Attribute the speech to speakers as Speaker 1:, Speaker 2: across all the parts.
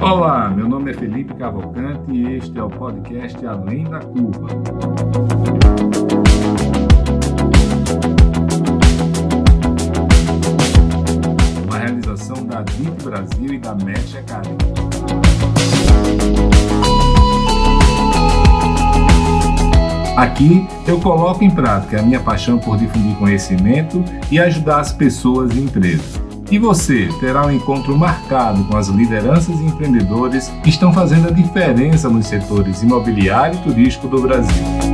Speaker 1: Olá, meu nome é Felipe Cavalcante e este é o podcast Além da Curva. Uma realização da DIT Brasil e da Match Academy. Aqui eu coloco em prática a minha paixão por difundir conhecimento e ajudar as pessoas e empresas. E você terá um encontro marcado com as lideranças e empreendedores que estão fazendo a diferença nos setores imobiliário e turístico do Brasil.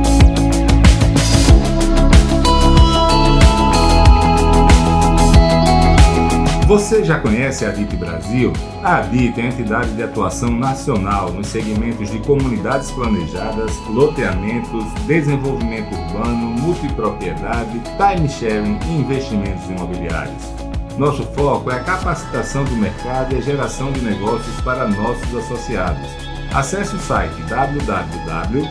Speaker 1: Você já conhece a DIT Brasil? A DIT é a entidade de atuação nacional nos segmentos de comunidades planejadas, loteamentos, desenvolvimento urbano, multipropriedade, time sharing e investimentos imobiliários. Nosso foco é a capacitação do mercado e a geração de negócios para nossos associados. Acesse o site www.adit.com.br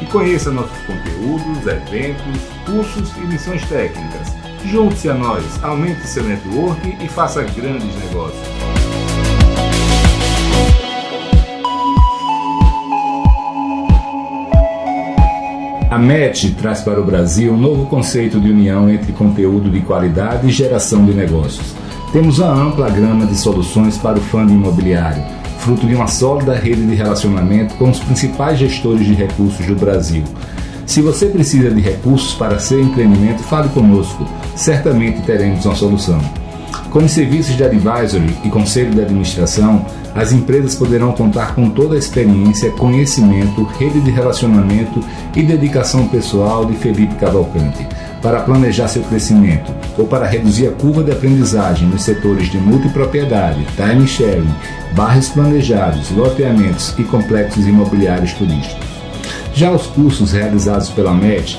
Speaker 1: e conheça nossos conteúdos, eventos, cursos e missões técnicas. Junte-se a nós, aumente seu network e faça grandes negócios. A MET traz para o Brasil um novo conceito de união entre conteúdo de qualidade e geração de negócios. Temos uma ampla gama de soluções para o fundo imobiliário, fruto de uma sólida rede de relacionamento com os principais gestores de recursos do Brasil. Se você precisa de recursos para seu empreendimento, fale conosco, certamente teremos uma solução. Com os serviços de advisory e conselho de administração, as empresas poderão contar com toda a experiência, conhecimento, rede de relacionamento e dedicação pessoal de Felipe Cavalcante para planejar seu crescimento ou para reduzir a curva de aprendizagem nos setores de multipropriedade, time sharing, bairros planejados, loteamentos e complexos imobiliários turísticos. Já os cursos realizados pela MET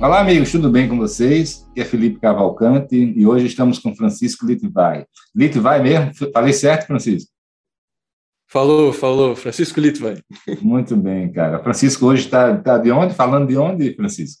Speaker 1: Olá, amigos, tudo bem com vocês? Aqui é Felipe Cavalcante e hoje estamos com Francisco Litvai. Litvai mesmo? Falei certo, Francisco?
Speaker 2: Falou, falou. Francisco Litvai.
Speaker 1: Muito bem, cara. Francisco hoje está tá de onde? Falando de onde, Francisco?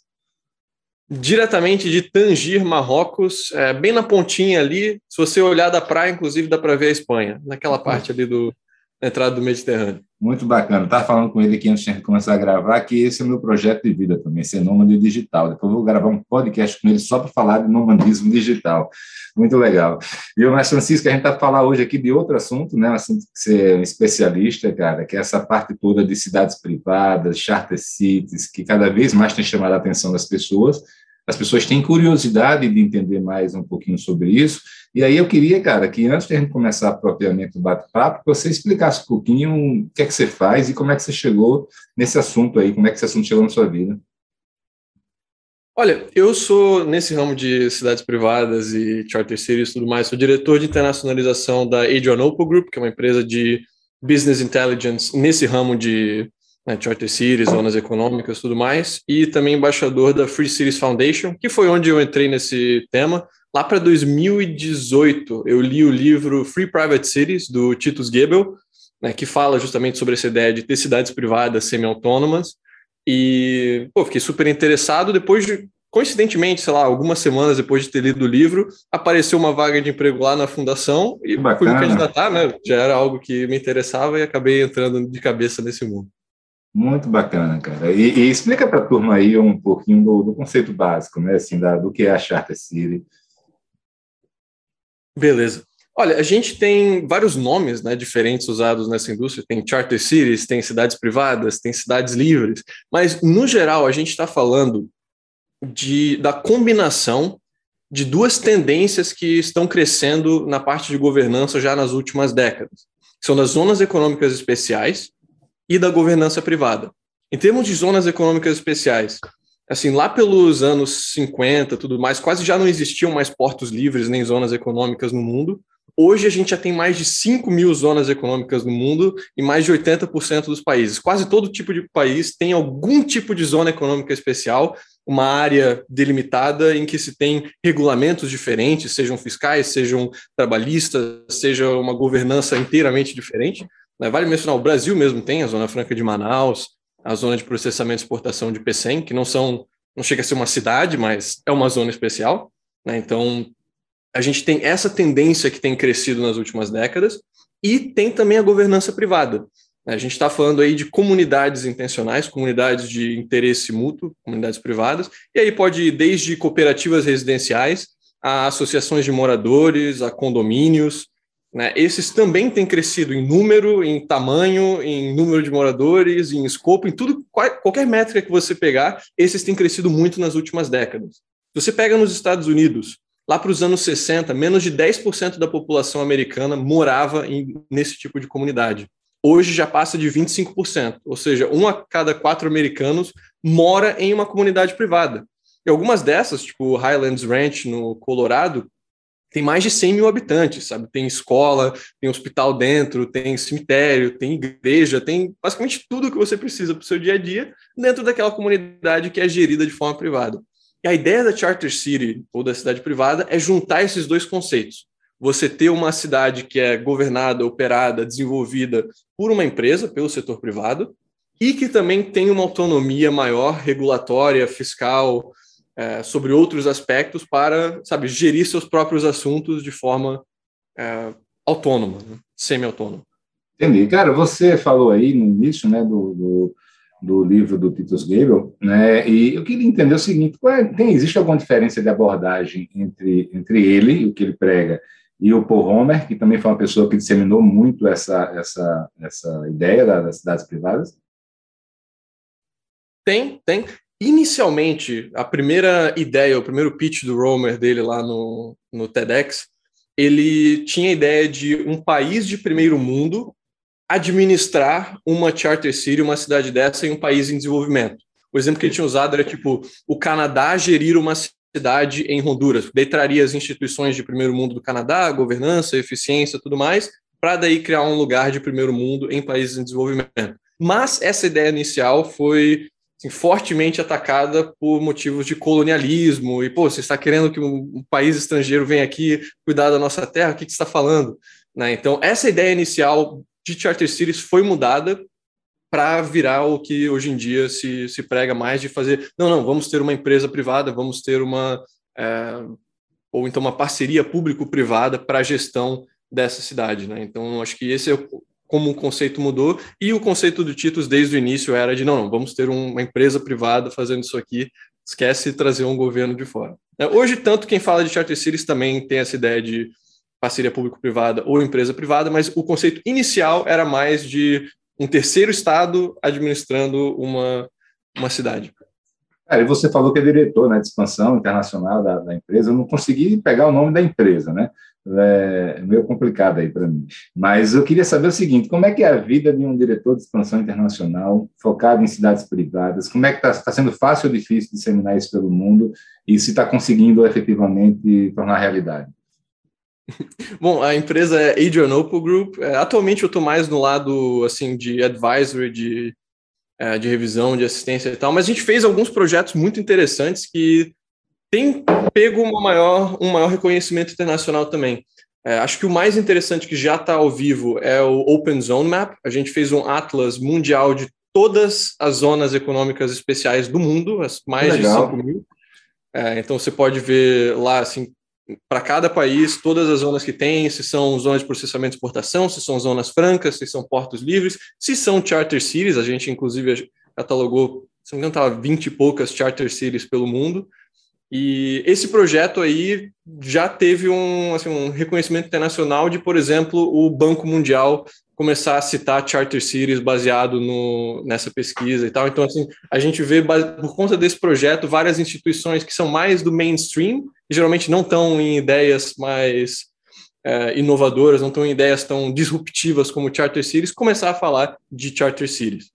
Speaker 2: Diretamente de Tangir, Marrocos, é, bem na pontinha ali. Se você olhar da praia, inclusive, dá para ver a Espanha, naquela parte ali do, entrada do Mediterrâneo.
Speaker 1: Muito bacana. Estava falando com ele aqui antes de começar a gravar que esse é o meu projeto de vida também, ser nômade digital. Depois vou gravar um podcast com ele só para falar de nomadismo digital. Muito legal. E o mais Francisco, a gente está falando hoje aqui de outro assunto, né? Assunto que você é um especialista, cara, que é essa parte toda de cidades privadas, charter cities, que cada vez mais tem chamado a atenção das pessoas. As pessoas têm curiosidade de entender mais um pouquinho sobre isso e aí eu queria, cara, que antes de a gente começar propriamente o bate-papo, você explicasse um pouquinho o que é que você faz e como é que você chegou nesse assunto aí, como é que esse assunto chegou na sua vida.
Speaker 2: Olha, eu sou, nesse ramo de cidades privadas e charter cities e tudo mais, sou diretor de internacionalização da Adrianople Group, que é uma empresa de business intelligence nesse ramo de né, charter cities, zonas econômicas e tudo mais, e também embaixador da Free Cities Foundation, que foi onde eu entrei nesse tema, Lá para 2018, eu li o livro Free Private Cities, do Titus Gebel, né, que fala justamente sobre essa ideia de ter cidades privadas semi-autônomas. E pô, fiquei super interessado. Depois de, coincidentemente, sei lá, algumas semanas depois de ter lido o livro, apareceu uma vaga de emprego lá na fundação e fui me candidatar, né? Já era algo que me interessava e acabei entrando de cabeça nesse mundo.
Speaker 1: Muito bacana, cara. E, e explica para a turma aí um pouquinho do, do, conceito básico, né? Assim, da, do que é a Charter City
Speaker 2: Beleza. Olha, a gente tem vários nomes né, diferentes usados nessa indústria. Tem charter cities, tem cidades privadas, tem cidades livres. Mas, no geral, a gente está falando de, da combinação de duas tendências que estão crescendo na parte de governança já nas últimas décadas. São das zonas econômicas especiais e da governança privada. Em termos de zonas econômicas especiais, assim, lá pelos anos 50, tudo mais, quase já não existiam mais portos livres nem zonas econômicas no mundo. Hoje a gente já tem mais de 5 mil zonas econômicas no mundo e mais de 80% dos países. Quase todo tipo de país tem algum tipo de zona econômica especial, uma área delimitada em que se tem regulamentos diferentes, sejam fiscais, sejam trabalhistas, seja uma governança inteiramente diferente. Né? Vale mencionar, o Brasil mesmo tem a Zona Franca de Manaus, a Zona de Processamento e Exportação de PECEM, que não são, não chega a ser uma cidade, mas é uma zona especial. Né? Então, a gente tem essa tendência que tem crescido nas últimas décadas e tem também a governança privada. A gente está falando aí de comunidades intencionais, comunidades de interesse mútuo, comunidades privadas, e aí pode ir desde cooperativas residenciais a associações de moradores, a condomínios. Né? Esses também têm crescido em número, em tamanho, em número de moradores, em escopo, em tudo, qualquer métrica que você pegar, esses têm crescido muito nas últimas décadas. Se você pega nos Estados Unidos, Lá para os anos 60, menos de 10% da população americana morava em, nesse tipo de comunidade. Hoje já passa de 25%, ou seja, um a cada quatro americanos mora em uma comunidade privada. E algumas dessas, tipo Highlands Ranch, no Colorado, tem mais de 100 mil habitantes, sabe? Tem escola, tem hospital dentro, tem cemitério, tem igreja, tem basicamente tudo que você precisa para o seu dia a dia dentro daquela comunidade que é gerida de forma privada. E a ideia da Charter City ou da cidade privada é juntar esses dois conceitos. Você ter uma cidade que é governada, operada, desenvolvida por uma empresa, pelo setor privado, e que também tem uma autonomia maior, regulatória, fiscal, é, sobre outros aspectos para, sabe, gerir seus próprios assuntos de forma é, autônoma, né? semi-autônoma.
Speaker 1: Entendi. Cara, você falou aí no início, né, do, do do livro do Titus Gebel, né? E eu queria entender o seguinte: é, tem existe alguma diferença de abordagem entre entre ele, o que ele prega, e o Paul Homer, que também foi uma pessoa que disseminou muito essa essa essa ideia das cidades privadas?
Speaker 2: Tem, tem. Inicialmente, a primeira ideia, o primeiro pitch do Romer dele lá no, no TEDx, ele tinha a ideia de um país de primeiro mundo administrar uma charter city, uma cidade dessa em um país em desenvolvimento. O exemplo que ele tinha usado era tipo o Canadá gerir uma cidade em Honduras. Daí traria as instituições de primeiro mundo do Canadá, governança, eficiência, tudo mais, para daí criar um lugar de primeiro mundo em países em desenvolvimento. Mas essa ideia inicial foi assim, fortemente atacada por motivos de colonialismo e pô, você está querendo que um país estrangeiro venha aqui cuidar da nossa terra? O que, você está falando? Né? Então essa ideia inicial de charter cities foi mudada para virar o que hoje em dia se, se prega mais de fazer. Não, não, vamos ter uma empresa privada, vamos ter uma. É, ou então uma parceria público-privada para a gestão dessa cidade. Né? Então, acho que esse é como o conceito mudou, e o conceito do Titus desde o início era de não, vamos ter uma empresa privada fazendo isso aqui, esquece trazer um governo de fora. É, hoje, tanto quem fala de charter cities também tem essa ideia de parceria público-privada ou empresa privada, mas o conceito inicial era mais de um terceiro estado administrando uma, uma cidade.
Speaker 1: É, e você falou que é diretor né, de expansão internacional da, da, empresa. Eu não consegui pegar o nome da empresa, né? É meio complicado aí para mim. Mas eu queria saber o seguinte: como é que é a vida de um diretor de expansão internacional focado em cidades privadas? Como é que está tá sendo fácil ou difícil disseminar isso pelo mundo e se está conseguindo efetivamente tornar realidade?
Speaker 2: Bom, a empresa é Adrian Opal Group. É, atualmente eu estou mais no lado assim de advisory, de, é, de revisão, de assistência e tal, mas a gente fez alguns projetos muito interessantes que têm pego maior, um maior reconhecimento internacional também. É, acho que o mais interessante que já está ao vivo é o Open Zone Map. A gente fez um atlas mundial de todas as zonas econômicas especiais do mundo, as mais Legal. de 5 mil. É, então você pode ver lá assim para cada país, todas as zonas que tem, se são zonas de processamento e exportação, se são zonas francas, se são portos livres, se são charter cities, a gente inclusive catalogou, se não me engano, estava 20 e poucas charter cities pelo mundo, E esse projeto aí já teve um, assim, um reconhecimento internacional de, por exemplo, o Banco Mundial começar a citar charter cities baseado no, nessa pesquisa e tal. Então, assim, a gente vê, por conta desse projeto, várias instituições que são mais do mainstream, e geralmente não estão em ideias mais é, inovadoras, não estão em ideias tão disruptivas como charter cities, começar a falar de charter cities.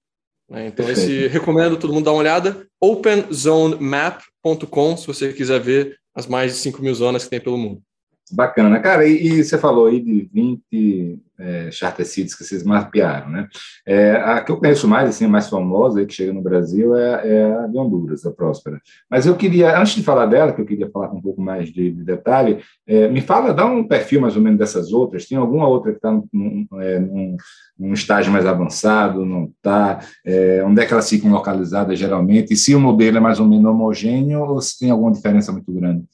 Speaker 2: Né? Então, esse recomendo todo mundo dar uma olhada. OpenZoneMap.com, se você quiser ver as mais de 5 mil zonas que tem pelo mundo.
Speaker 1: Bacana, cara. E, e, você falou aí de 20 é, charter cities que vocês mapearam, né? É, a que eu conheço mais, assim, mais famosa aí, que chega no Brasil é, é, a de Honduras, a Próspera. Mas eu queria, antes de falar dela, que eu queria falar com um pouco mais de, de detalhe, é, me fala, dá um perfil mais ou menos dessas outras. Tem alguma outra que está num, é, num, num, estágio mais avançado, não está? É, onde é que elas ficam localizadas geralmente? E se o modelo é mais ou menos homogêneo ou se tem alguma diferença muito grande?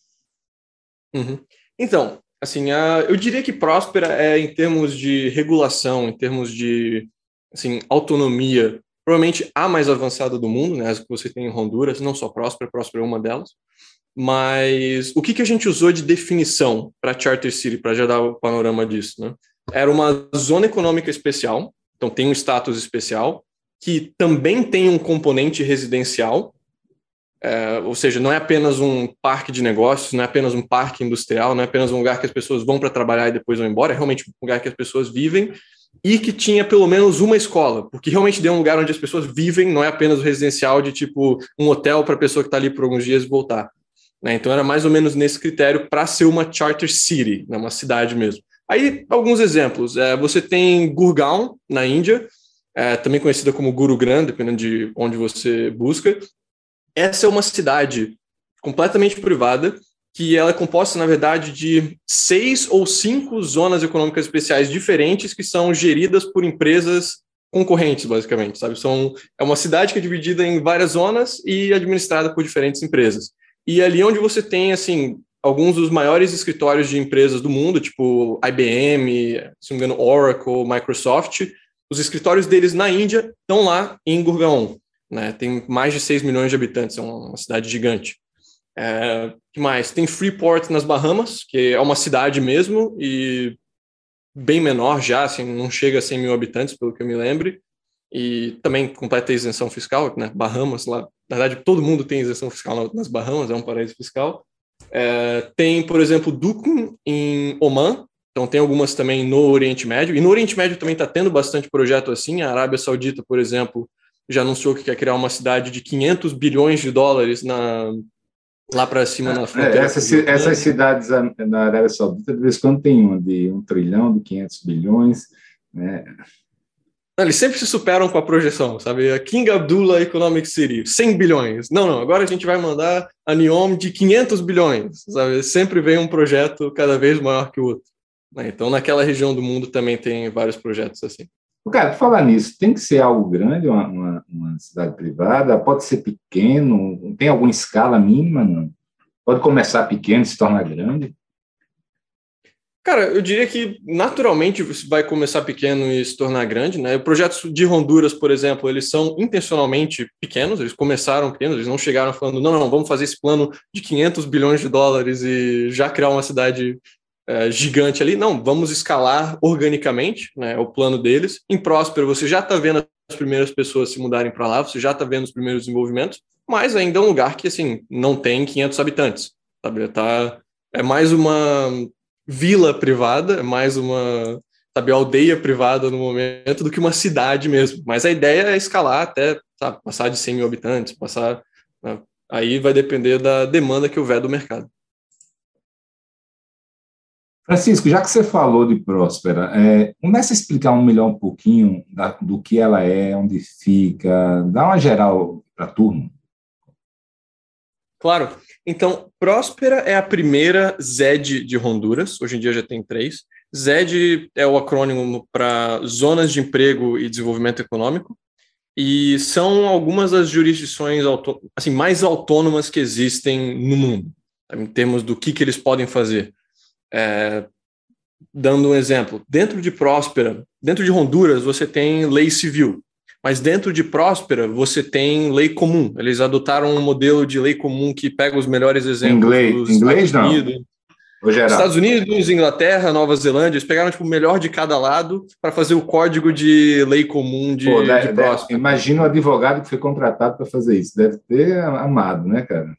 Speaker 2: Uhum. Então, assim, a, eu diria que próspera é em termos de regulação, em termos de assim, autonomia, provavelmente a mais avançada do mundo, né, as que você tem em Honduras, não só próspera, próspera é uma delas. Mas o que, que a gente usou de definição para Charter City, para já dar o panorama disso? Né? Era uma zona econômica especial, então tem um status especial, que também tem um componente residencial, é, ou seja, não é apenas um parque de negócios, não é apenas um parque industrial, não é apenas um lugar que as pessoas vão para trabalhar e depois vão embora, é realmente um lugar que as pessoas vivem e que tinha pelo menos uma escola, porque realmente deu um lugar onde as pessoas vivem, não é apenas o residencial de tipo um hotel para a pessoa que está ali por alguns dias e voltar. Né? Então era mais ou menos nesse critério para ser uma charter city, né? uma cidade mesmo. Aí alguns exemplos: é, você tem Gurgaon na Índia, é, também conhecida como Gurugram, dependendo de onde você busca, essa é uma cidade completamente privada, que ela é composta, na verdade, de seis ou cinco zonas econômicas especiais diferentes que são geridas por empresas concorrentes, basicamente, sabe? São, é uma cidade que é dividida em várias zonas e administrada por diferentes empresas. E ali onde você tem, assim, alguns dos maiores escritórios de empresas do mundo, tipo IBM, se não me engano, Oracle, Microsoft, os escritórios deles na Índia estão lá em Gurgaon. Né? Tem mais de 6 milhões de habitantes, é uma cidade gigante. É, que mais? Tem Freeport nas Bahamas, que é uma cidade mesmo e bem menor já, assim, não chega a 100 mil habitantes, pelo que eu me lembre, e também completa isenção fiscal, né? Bahamas lá, na verdade todo mundo tem isenção fiscal nas Bahamas, é um paraíso fiscal. É, tem, por exemplo, Dukum em Oman, então tem algumas também no Oriente Médio, e no Oriente Médio também está tendo bastante projeto assim, a Arábia Saudita, por exemplo, já anunciou que quer criar uma cidade de 500 bilhões de dólares na, lá para cima na é, fronteira.
Speaker 1: É, essas, essas cidades na Arábia Saudita, de vez em quando tem uma de um trilhão, de 500 bilhões, né?
Speaker 2: Eles sempre se superam com a projeção, sabe? A King Abdullah Economic City, 100 bilhões. Não, não, agora a gente vai mandar a NIOM de 500 bilhões, sabe? Sempre vem um projeto cada vez maior que o outro. Né? Então, naquela região do mundo também tem vários projetos assim.
Speaker 1: Cara, falar nisso, tem que ser algo grande, uma, uma, uma, cidade privada? Pode ser pequeno? Tem alguma escala mínima? Não? Pode começar pequeno e se tornar grande?
Speaker 2: Cara, eu diria que naturalmente vai começar pequeno e se tornar grande, né? Projetos de Honduras, por exemplo, eles são intencionalmente pequenos, eles começaram pequenos, eles não chegaram falando, não, não, vamos fazer esse plano de 500 bilhões de dólares e já criar uma cidade é, gigante ali. Não, vamos escalar organicamente, né, é o plano deles. Em Próspero, você já está vendo as primeiras pessoas se mudarem para lá, você já está vendo os primeiros desenvolvimentos, mas ainda é um lugar que, assim, não tem 500 habitantes, sabe? Tá, é mais uma vila privada, é mais uma, sabe, aldeia privada no momento do que uma cidade mesmo. Mas a ideia é escalar até, sabe, passar de 100 mil habitantes, passar... Né? Aí vai depender da demanda que houver do mercado.
Speaker 1: Francisco, já que você falou de Próspera, é, começa a explicar um melhor um pouquinho da, do que ela é, onde fica, dá uma geral para a turma.
Speaker 2: Claro. Então, Próspera é a primeira ZED de Honduras, hoje em dia já tem três. ZED é o acrônimo para Zonas de Emprego e Desenvolvimento Econômico, e são algumas das jurisdições assim, mais autônomas que existem no mundo, em termos do que, que eles podem fazer. É, dando um exemplo, dentro de Próspera, dentro de Honduras, você tem lei civil. Mas dentro de Próspera, você tem lei comum. Eles adotaram um modelo de lei comum que pega os melhores exemplos
Speaker 1: inglês, dos inglês, Estados Unidos. Não.
Speaker 2: Estados Unidos, Inglaterra, Nova Zelândia, eles pegaram tipo, o melhor de cada lado para fazer o código de lei comum de, Pô, deve, de Próspera.
Speaker 1: Imagina o advogado que foi contratado para fazer isso. Deve ter amado, né, cara?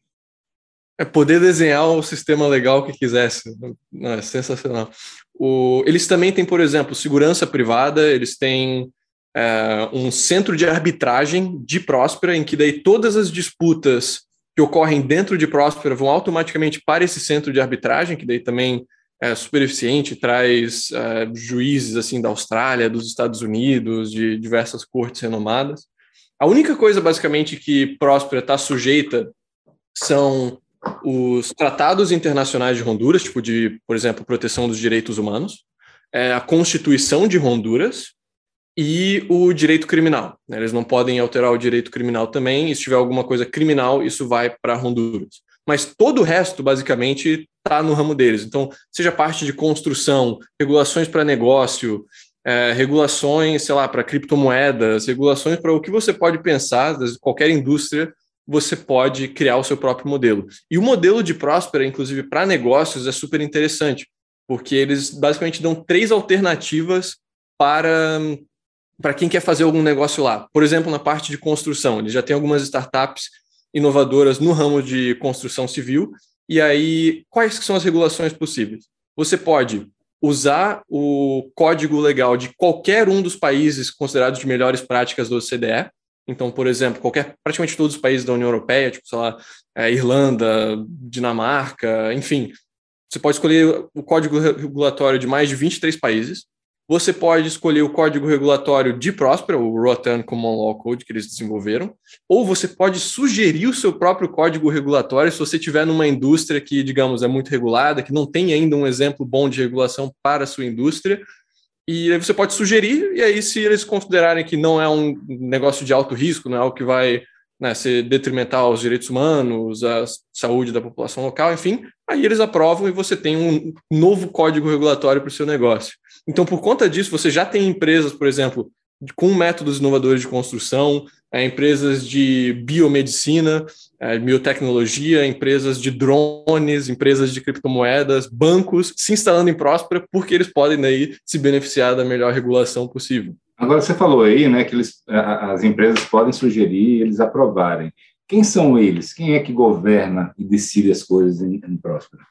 Speaker 2: É poder desenhar o sistema legal que quisesse. Não, é sensacional. O, eles também têm, por exemplo, segurança privada, eles têm é, um centro de arbitragem de Próspera, em que daí todas as disputas que ocorrem dentro de Próspera vão automaticamente para esse centro de arbitragem, que daí também é super eficiente, traz é, juízes assim da Austrália, dos Estados Unidos, de diversas cortes renomadas. A única coisa, basicamente, que Próspera está sujeita são os tratados internacionais de Honduras, tipo de, por exemplo, proteção dos direitos humanos, é, a Constituição de Honduras e o direito criminal. Né? Eles não podem alterar o direito criminal também, e se tiver alguma coisa criminal, isso vai para Honduras. Mas todo o resto, basicamente, está no ramo deles. Então, seja parte de construção, regulações para negócio, é, regulações, sei lá, para criptomoedas, regulações para o que você pode pensar, qualquer indústria você pode criar o seu próprio modelo. E o modelo de Próspera, inclusive para negócios, é super interessante, porque eles basicamente dão três alternativas para para quem quer fazer algum negócio lá. Por exemplo, na parte de construção, eles já têm algumas startups inovadoras no ramo de construção civil. E aí, quais são as regulações possíveis? Você pode usar o código legal de qualquer um dos países considerados de melhores práticas do OCDE, então, por exemplo, qualquer, praticamente todos os países da União Europeia, tipo, sei lá, é, Irlanda, Dinamarca, enfim, você pode escolher o código regulatório de mais de 23 países. Você pode escolher o código regulatório de Próspera, o Rotan Common Law Code que eles desenvolveram, ou você pode sugerir o seu próprio código regulatório se você tiver numa indústria que, digamos, é muito regulada, que não tem ainda um exemplo bom de regulação para a sua indústria, e aí você pode sugerir, e aí, se eles considerarem que não é um negócio de alto risco, não é algo que vai né, ser detrimental aos direitos humanos, à saúde da população local, enfim, aí eles aprovam e você tem um novo código regulatório para o seu negócio. Então, por conta disso, você já tem empresas, por exemplo, com métodos inovadores de construção, é, empresas de biomedicina, é, biotecnologia, empresas de drones, empresas de criptomoedas, bancos se instalando em Próspera porque eles podem daí se beneficiar da melhor regulação possível.
Speaker 1: Agora você falou aí, né, que eles, as empresas podem sugerir, eles aprovarem. Quem são eles? Quem é que governa e decide as coisas em, em Próspera?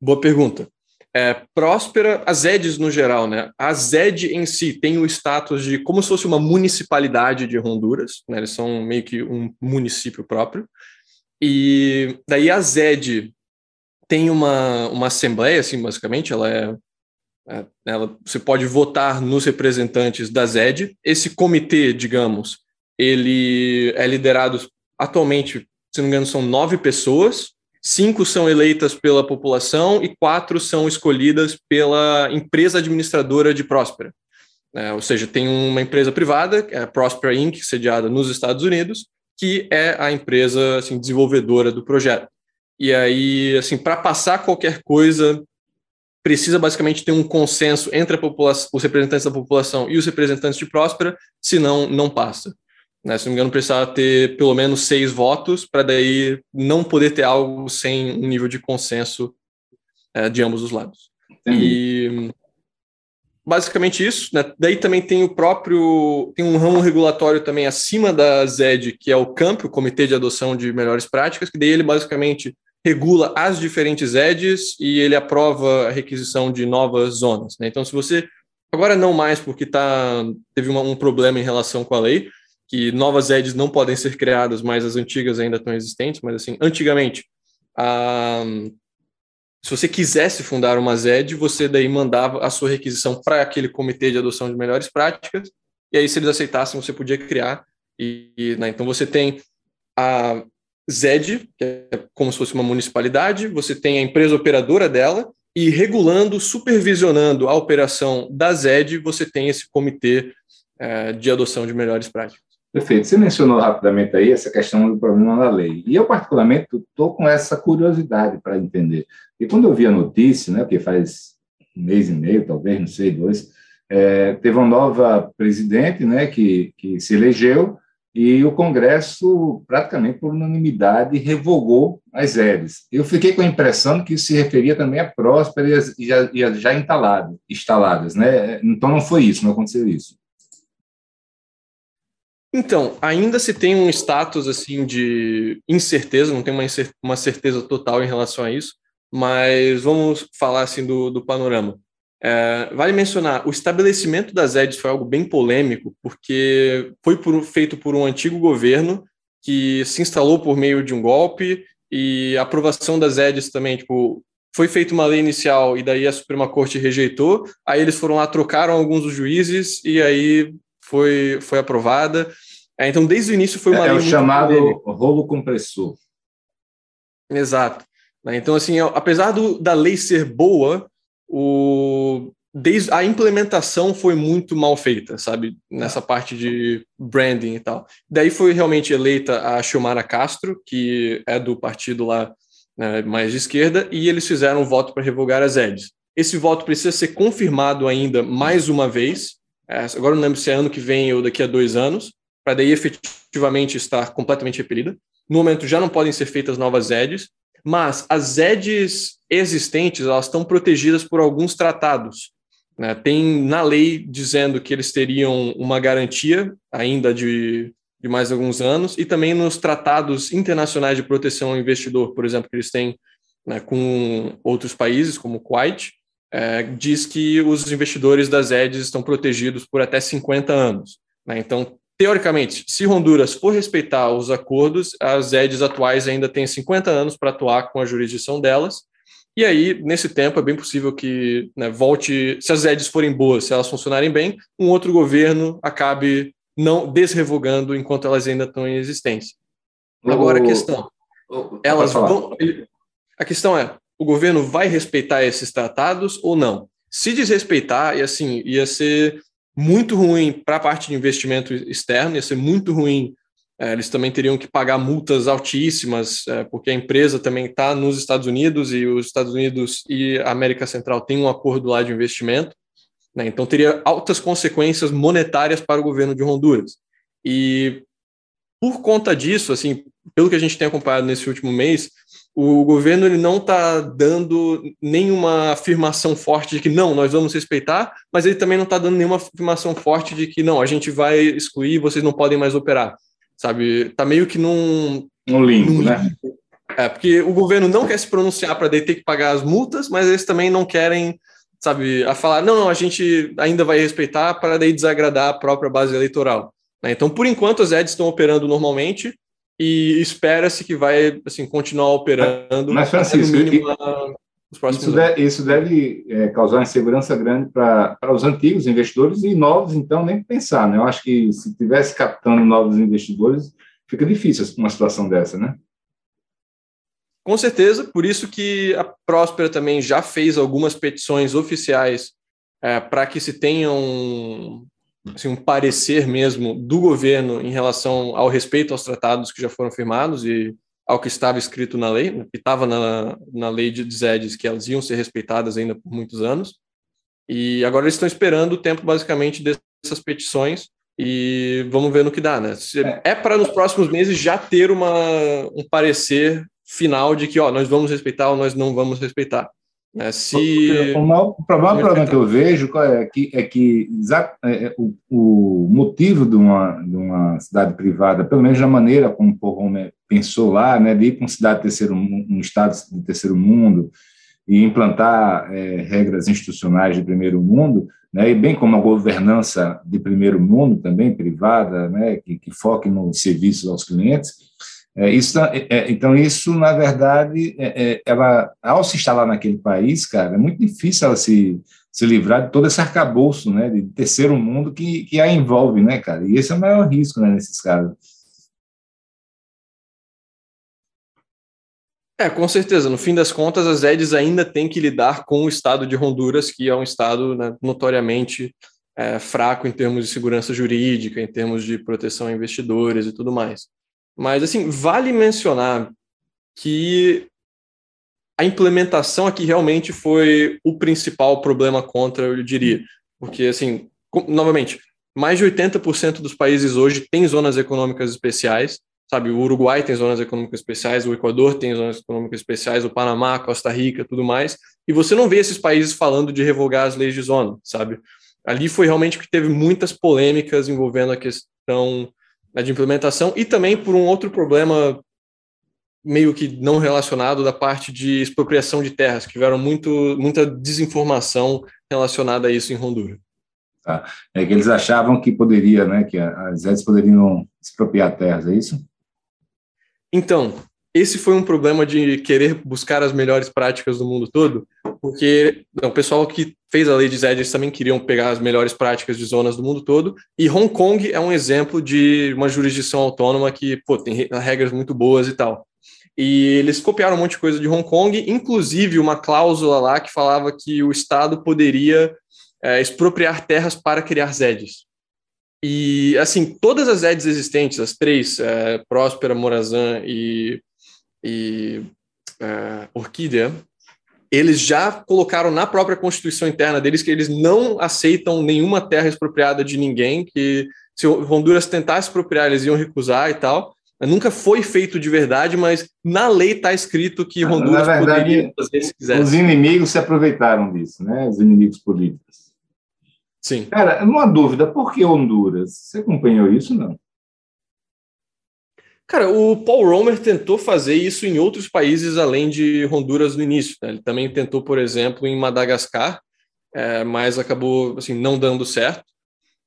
Speaker 2: Boa pergunta é, próspera, as EDs no geral, né? A ZED em si tem o status de como se fosse uma municipalidade de Honduras, né? Eles são meio que um município próprio. E daí a ZED tem uma, uma assembleia, assim, basicamente, ela é, é ela, você pode votar nos representantes da ZED. Esse comitê, digamos, ele é liderado atualmente, se não me engano, são nove pessoas, cinco são eleitas pela população e quatro são escolhidas pela empresa administradora de Próspera. É, ou seja, tem uma empresa privada, é a Prospera Inc., sediada nos Estados Unidos, que é a empresa assim, desenvolvedora do projeto. E aí, assim, para passar qualquer coisa, precisa basicamente ter um consenso entre os representantes da população e os representantes de Próspera, senão não passa. Né? Se não me engano, precisava ter pelo menos seis votos para daí não poder ter algo sem um nível de consenso é, de ambos os lados. Entendi. E basicamente isso. Né? Daí também tem o próprio tem um ramo regulatório também acima da ZED, que é o CAMP, o Comitê de Adoção de Melhores Práticas, que daí ele basicamente regula as diferentes ZEDs e ele aprova a requisição de novas zonas. Né? Então, se você agora não mais porque tá teve uma, um problema em relação com a lei, que novas EDs não podem ser criadas, mas as antigas ainda estão existentes. Mas, assim, antigamente, a, se você quisesse fundar uma ZED, você daí mandava a sua requisição para aquele comitê de adoção de melhores práticas, e aí, se eles aceitassem, você podia criar. E, e né, então, você tem a ZED, que é como se fosse uma municipalidade, você tem a empresa operadora dela, e regulando, supervisionando a operação da ZED, você tem esse comitê é, de adoção de melhores práticas.
Speaker 1: Perfeito. Você mencionou rapidamente aí essa questão do problema da lei. E eu, particularmente, estou com essa curiosidade para entender. E quando eu vi a notícia, né, que faz um mês e meio, talvez, não sei, dois, é, teve uma nova presidente, né, que, que se elegeu, e o Congresso, praticamente por unanimidade, revogou as EDs. Eu fiquei com a impressão que isso se referia também a prósperas e já, já instaladas, instaladas, né? Então não foi isso, não aconteceu isso.
Speaker 2: Então, ainda se tem um status assim de incerteza, não tem uma, certeza total em relação a isso, mas vamos falar assim do, do panorama. É, vale mencionar, o estabelecimento das EDs foi algo bem polêmico, porque foi por, feito por um antigo governo que se instalou por meio de um golpe, e a aprovação das EDs também, tipo, foi feita uma lei inicial e daí a Suprema Corte rejeitou, aí eles foram lá, trocaram alguns dos juízes e aí foi, foi aprovada. É, então, desde o início foi uma
Speaker 1: é,
Speaker 2: lei.
Speaker 1: É o chamado polêmica. rolo compressor.
Speaker 2: Exato. Né, então, assim, apesar do, da lei ser boa, o desde a implementação foi muito mal feita, sabe, nessa parte de branding e tal. Daí foi realmente eleita a Xiomara Castro, que é do partido lá né, mais de esquerda, e eles fizeram um voto para revogar as EDs. Esse voto precisa ser confirmado ainda mais uma vez, agora não lembro se é ano que vem ou daqui a dois anos, para daí efetivamente estar completamente repelida. No momento já não podem ser feitas novas EDs, mas as EDs existentes elas estão protegidas por alguns tratados. Né? Tem na lei dizendo que eles teriam uma garantia ainda de, de mais alguns anos, e também nos tratados internacionais de proteção ao investidor, por exemplo, que eles têm né, com outros países, como o Kuwait, é, diz que os investidores das EDs estão protegidos por até 50 anos. Né? Então, teoricamente, se Honduras for respeitar os acordos, as EDs atuais ainda têm 50 anos para atuar com a jurisdição delas. E aí, nesse tempo, é bem possível que né, volte, se as EDs forem boas, se elas funcionarem bem, um outro governo acabe não desrevogando enquanto elas ainda estão em existência. Agora a questão, elas vão, a questão é, o governo vai respeitar esses tratados ou não? Se desrespeitar, e assim, ia ser muito ruim para a parte de investimento externo, ia ser muito ruim. É, eles também teriam que pagar multas altíssimas, é, porque a empresa também está nos Estados Unidos e os Estados Unidos e a América Central têm um acordo lá de investimento. Né, então, teria altas consequências monetárias para o governo de Honduras. E por conta disso, assim, pelo que a gente tem acompanhado nesse último mês, o governo ele não está dando nenhuma afirmação forte de que não, nós vamos respeitar, mas ele também não está dando nenhuma afirmação forte de que não, a gente vai excluir, vocês não podem mais operar, sabe? Está meio que num
Speaker 1: um limbo, né?
Speaker 2: É porque o governo não quer se pronunciar para ter que pagar as multas, mas eles também não querem, sabe, a falar não, não, a gente ainda vai respeitar para daí desagradar a própria base eleitoral. Né? Então, por enquanto, as EDs estão operando normalmente e espera-se que vai assim, continuar operando.
Speaker 1: Mas, Francisco, mínimo, isso, deve, isso deve é, causar insegurança grande para os antigos investidores e novos, então, nem pensar. Né? Eu acho que se tivesse captando novos investidores, fica difícil uma situação dessa, né?
Speaker 2: Com certeza, por isso que a Próspera também já fez algumas petições oficiais é, para que se tenham assim, um parecer mesmo do governo em relação ao respeito aos tratados que já foram firmados e ao que estava escrito na lei, que estava na, na lei de ZEDs, que elas iam ser respeitadas ainda por muitos anos. E agora eles estão esperando o tempo, basicamente, dessas petições e vamos ver no que dá, né? É, é para nos próximos meses já ter uma, um parecer final de que, ó, nós vamos respeitar ou nós não vamos respeitar. É, se...
Speaker 1: O, maior, o problema, problema que eu vejo é que, é que é, é, o, o, motivo de uma, de uma cidade privada, pelo menos da maneira como o Porrome pensou lá, né, de ir para uma cidade de terceiro, um estado de terceiro mundo e implantar é, regras institucionais de primeiro mundo, né, e bem como a governança de primeiro mundo também privada, né, que, que foque no serviço aos clientes, é, isso, é, é, então, isso, na verdade, é, é, ela, ao se instalar naquele país, cara, é muito difícil ela se, se livrar de todo esse arcabouço né, de terceiro mundo que, que a envolve, né, cara? E esse é o maior risco né, nesses casos.
Speaker 2: É, com certeza. No fim das contas, as EDs ainda têm que lidar com o estado de Honduras, que é um estado né, notoriamente é, fraco em termos de segurança jurídica, em termos de proteção a investidores e tudo mais. Mas, assim, vale mencionar que a implementação aqui realmente foi o principal problema contra, eu diria. Porque, assim, novamente, mais de 80% dos países hoje têm zonas econômicas especiais, sabe? O Uruguai tem zonas econômicas especiais, o Equador tem zonas econômicas especiais, o Panamá, Costa Rica, tudo mais. E você não vê esses países falando de revogar as leis de zona, sabe? Ali foi realmente que teve muitas polêmicas envolvendo a questão né, de implementação e também por um outro problema meio que não relacionado da parte de expropriação de terras, que tiveram muito, muita desinformação relacionada a isso em Honduras.
Speaker 1: Tá. É que eles achavam que poderia, né, que as redes poderiam expropriar terras, é isso?
Speaker 2: Então, esse foi um problema de querer buscar as melhores práticas do mundo todo, porque o pessoal que fez a lei de ZED, eles também queriam pegar as melhores práticas de zonas do mundo todo, e Hong Kong é um exemplo de uma jurisdição autônoma que, pô, tem regras muito boas e tal. E eles copiaram um monte de coisa de Hong Kong, inclusive uma cláusula lá que falava que o Estado poderia é, expropriar terras para criar ZEDs. E, assim, todas as ZEDs existentes, as três, é, Próspera, Morazan e, e é, Orquídea, eles já colocaram na própria constituição interna deles que eles não aceitam nenhuma terra expropriada de ninguém, que se Honduras tentasse expropriar, eles iam recusar e tal. Nunca foi feito de verdade, mas na lei está escrito que Honduras
Speaker 1: verdade, poderia fazer se quisesse. Os inimigos se aproveitaram disso, né? Os inimigos políticos.
Speaker 2: Sim.
Speaker 1: Cara, uma dúvida, por que Honduras? Você acompanhou isso, não?
Speaker 2: Cara, o Paul Romer tentou fazer isso em outros países além de Honduras no início. Né? Ele também tentou, por exemplo, em Madagascar, é, mas acabou assim não dando certo.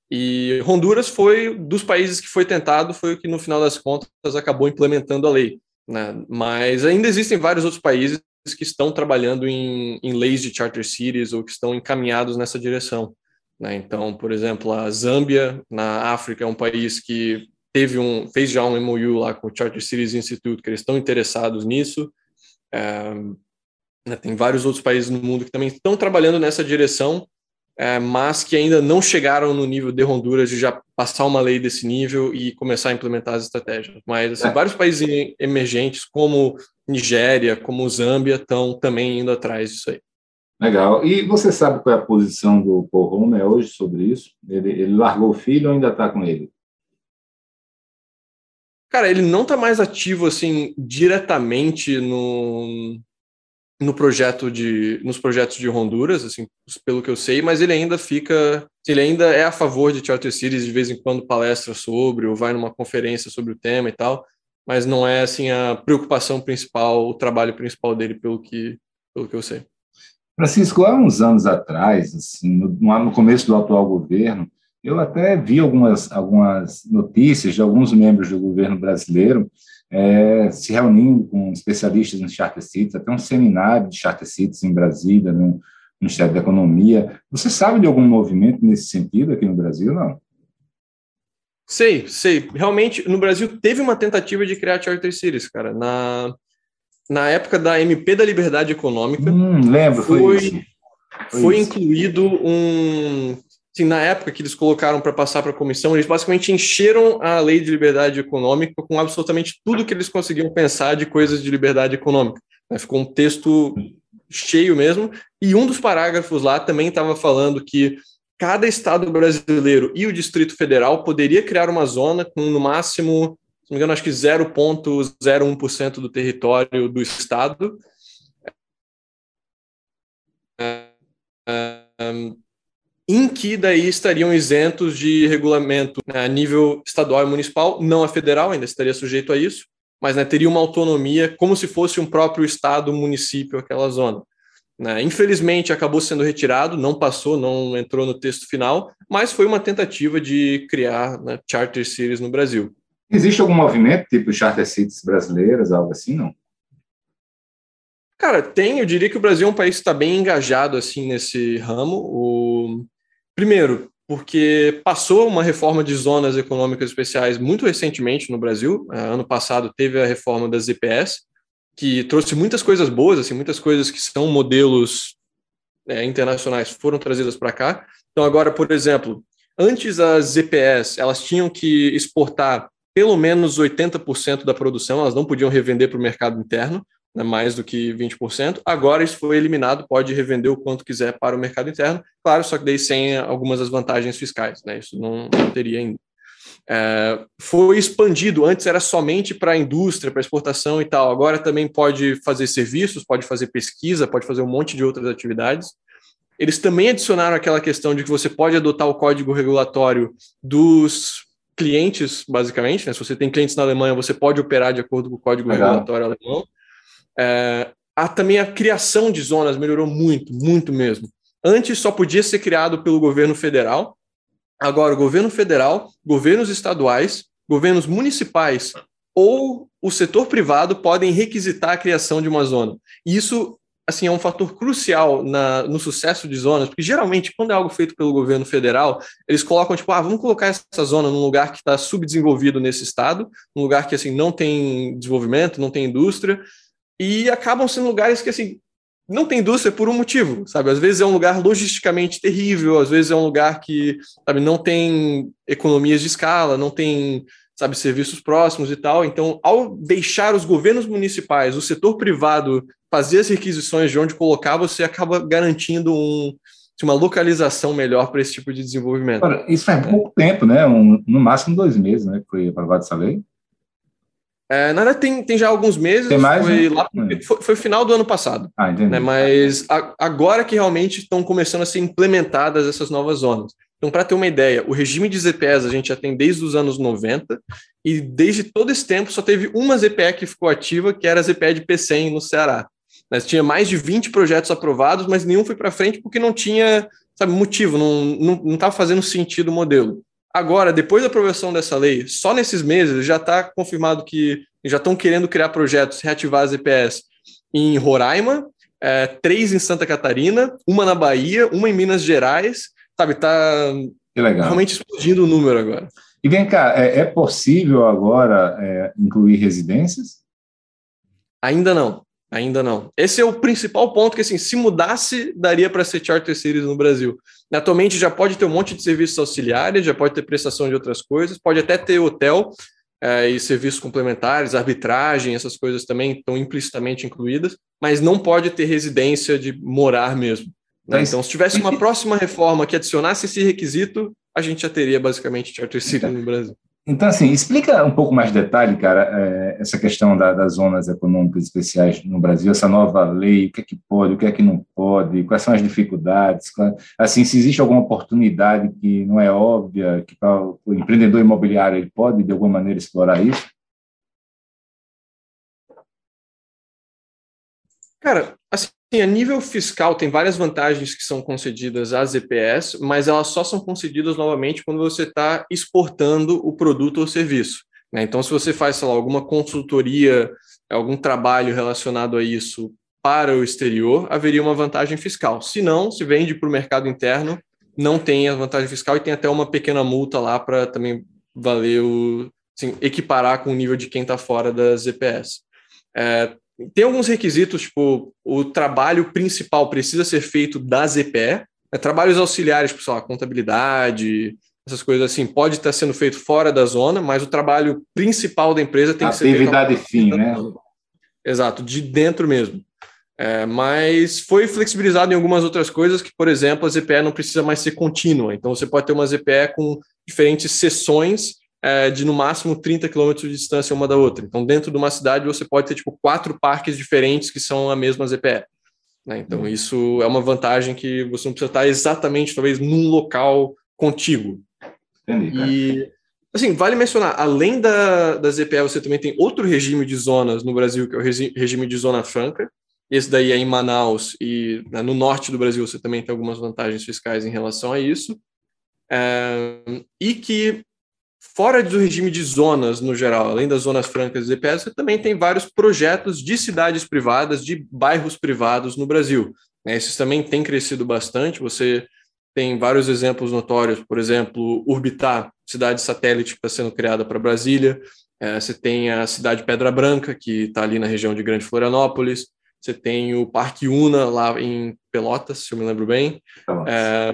Speaker 2: E Honduras foi dos países que foi tentado, foi o que no final das contas acabou implementando a lei. Né? Mas ainda existem vários outros países que estão trabalhando em, em leis de charter cities ou que estão encaminhados nessa direção. Né? Então, por exemplo, a Zâmbia, na África, é um país que teve um, fez já um MOU lá com o Charter Cities Institute, que eles estão interessados nisso. É, né, tem vários outros países no mundo que também estão trabalhando nessa direção, é, mas que ainda não chegaram no nível de Honduras de já passar uma lei desse nível e começar a implementar as estratégias. Mas assim, é. vários países emergentes, como Nigéria, como Zâmbia, estão também indo atrás disso aí.
Speaker 1: Legal. E você sabe qual é a posição do Paul Homer hoje sobre isso? Ele, ele largou o filho ou ainda está com ele?
Speaker 2: Cara, ele não está mais ativo assim diretamente no, no projeto de nos projetos de Honduras, assim, pelo que eu sei, mas ele ainda fica, ele ainda é a favor de charter cities, de vez em quando palestra sobre ou vai numa conferência sobre o tema e tal, mas não é assim a preocupação principal, o trabalho principal dele pelo que pelo que eu sei.
Speaker 1: Francisco, há uns anos atrás, assim, no, no começo do atual governo, eu até vi algumas, algumas notícias de alguns membros do governo brasileiro é, se reunindo com especialistas em charter cities, até um seminário de charter cities em Brasília, no Ministério da Economia. Você sabe de algum movimento nesse sentido aqui no Brasil, não?
Speaker 2: Sei, sei. Realmente, no Brasil teve uma tentativa de criar charter cities, cara. Na, na época da MP da Liberdade Econômica.
Speaker 1: Hum, lembro, foi, foi,
Speaker 2: foi, foi incluído um assim, na época que eles colocaram para passar para a comissão, eles basicamente encheram a lei de liberdade econômica com absolutamente tudo que eles conseguiam pensar de coisas de liberdade econômica. Né? Ficou um texto cheio mesmo, e um dos parágrafos lá também estava falando que cada estado brasileiro e o Distrito Federal poderia criar uma zona com no máximo, se não me engano, acho que 0,01% do território do estado. Um, em que daí estariam isentos de regulamento né, a nível estadual e municipal, não a federal, ainda estaria sujeito a isso, mas né, teria uma autonomia como se fosse um próprio estado, município, aquela zona. Né? Infelizmente acabou sendo retirado, não passou, não entrou no texto final, mas foi uma tentativa de criar né, charter cities no Brasil.
Speaker 1: Existe algum movimento tipo charter cities brasileiras, algo assim, não?
Speaker 2: Cara, tem. Eu diria que o Brasil é um país que está bem engajado assim nesse ramo. O Primeiro, porque passou uma reforma de zonas econômicas especiais muito recentemente no Brasil. É, ano passado teve a reforma das ZPS, que trouxe muitas coisas boas, assim, muitas coisas que são modelos é, internacionais foram trazidas para cá. Então agora, por exemplo, antes as ZPS elas tinham que exportar pelo menos 80% da produção, elas não podiam revender para o mercado interno. Né, mais do que 20%. Agora isso foi eliminado, pode revender o quanto quiser para o mercado interno, claro, só que daí sem algumas das vantagens fiscais, né? Isso não, não teria ainda. É, foi expandido, antes era somente para a indústria, para exportação e tal, agora também pode fazer serviços, pode fazer pesquisa, pode fazer um monte de outras atividades. Eles também adicionaram aquela questão de que você pode adotar o código regulatório dos clientes, basicamente. Né? Se você tem clientes na Alemanha, você pode operar de acordo com o código Legal. regulatório alemão. É, também a criação de zonas melhorou muito, muito mesmo. Antes só podia ser criado pelo governo federal. Agora, o governo federal, governos estaduais, governos municipais ou o setor privado podem requisitar a criação de uma zona. Isso assim, é um fator crucial na, no sucesso de zonas, porque geralmente, quando é algo feito pelo governo federal, eles colocam, tipo, ah, vamos colocar essa zona num lugar que está subdesenvolvido nesse estado, num lugar que, assim, não tem desenvolvimento, não tem indústria, e acabam sendo lugares que, assim, não tem indústria por um motivo, sabe? Às vezes é um lugar logisticamente terrível, às vezes é um lugar que, sabe, não tem economias de escala, não tem sabe, serviços próximos e tal. Então, ao deixar os governos municipais, o setor privado fazer as requisições de onde colocar, você acaba garantindo um, uma localização melhor para esse tipo de desenvolvimento.
Speaker 1: isso faz é. pouco tempo, né? Um, no máximo dois meses, né? Foi aprovado essa lei.
Speaker 2: É, na verdade, tem, tem já alguns meses.
Speaker 1: Tem mais?
Speaker 2: Foi, lá, hum. foi, foi final do ano passado.
Speaker 1: Ah, entendi. Né,
Speaker 2: mas a, agora que realmente estão começando a ser implementadas essas novas zonas. Então, para ter uma ideia, o regime de ZPS a gente já tem desde os anos 90 e desde todo esse tempo só teve uma ZPE que ficou ativa, que era a ZPE de P100 no Ceará. Mas tinha mais de 20 projetos aprovados, mas nenhum foi para frente porque não tinha sabe, motivo, não estava fazendo sentido o modelo. Agora, depois da aprovação dessa lei, só nesses meses já está confirmado que já estão querendo criar projetos, reativar as EPS em Roraima, é, três em Santa Catarina, uma na Bahia, uma em Minas Gerais sabe, tá realmente explodindo o número agora.
Speaker 1: E vem cá, é, é possível agora é, incluir residências?
Speaker 2: Ainda não, ainda não. Esse é o principal ponto que, assim, se mudasse, daria para ser charter series no Brasil. Atualmente já pode ter um monte de serviços auxiliares, já pode ter prestação de outras coisas, pode até ter hotel é, e serviços complementares, arbitragem, essas coisas também estão implicitamente incluídas, mas não pode ter residência de morar mesmo. Né? Então, se tivesse uma próxima reforma que adicionasse esse requisito, a gente já teria basicamente Charter City no Brasil.
Speaker 1: Então, assim, explica um pouco mais de detalhe, cara, é, essa questão da, das zonas econômicas especiais no Brasil, essa nova lei, o que é que pode, o que é que não pode, quais são as dificuldades, assim, se existe alguma oportunidade que não é óbvia, que para o empreendedor imobiliário ele pode, de alguma maneira, explorar isso?
Speaker 2: Cara, assim, a nível fiscal tem várias vantagens que são concedidas às EPS, mas elas só são concedidas novamente quando você está exportando o produto ou serviço. Né? Então, se você faz, sei lá, alguma consultoria, algum trabalho relacionado a isso para o exterior, haveria uma vantagem fiscal. Se não, se vende para o mercado interno, não tem a vantagem fiscal e tem até uma pequena multa lá para também valer o assim, equiparar com o nível de quem está fora das EPS. É, tem alguns requisitos, tipo, o trabalho principal precisa ser feito da ZPE, né, trabalhos auxiliares, tipo, sei lá, contabilidade, essas coisas assim, pode estar sendo feito fora da zona, mas o trabalho principal da empresa tem
Speaker 1: Atividade que ser
Speaker 2: feito...
Speaker 1: fim, né?
Speaker 2: Exato, de dentro mesmo. É, mas foi flexibilizado em algumas outras coisas que, por exemplo, a ZPE não precisa mais ser contínua. Então, você pode ter uma ZPE com diferentes sessões é, de no máximo 30 quilômetros de distância uma da outra. Então, dentro de uma cidade, você pode ter tipo quatro parques diferentes que são a mesma ZPE. Né? Então, uhum. isso é uma vantagem que você não precisa estar exatamente, talvez, num local contíguo.
Speaker 1: Entendi,
Speaker 2: e, assim, vale mencionar, além da, da ZPE, você também tem outro regime de zonas no Brasil, que é o regime de zona franca. Esse daí é em Manaus e né, no norte do Brasil você também tem algumas vantagens fiscais em relação a isso. É, e que Fora do regime de zonas no geral, além das zonas francas e EPS, você também tem vários projetos de cidades privadas, de bairros privados no Brasil. Né? Esses também têm crescido bastante. Você tem vários exemplos notórios, por exemplo, Urbitar, cidade satélite que está sendo criada para Brasília. É, você tem a cidade Pedra Branca, que está ali na região de Grande Florianópolis. Você tem o Parque Una, lá em Pelotas, se eu me lembro bem. É,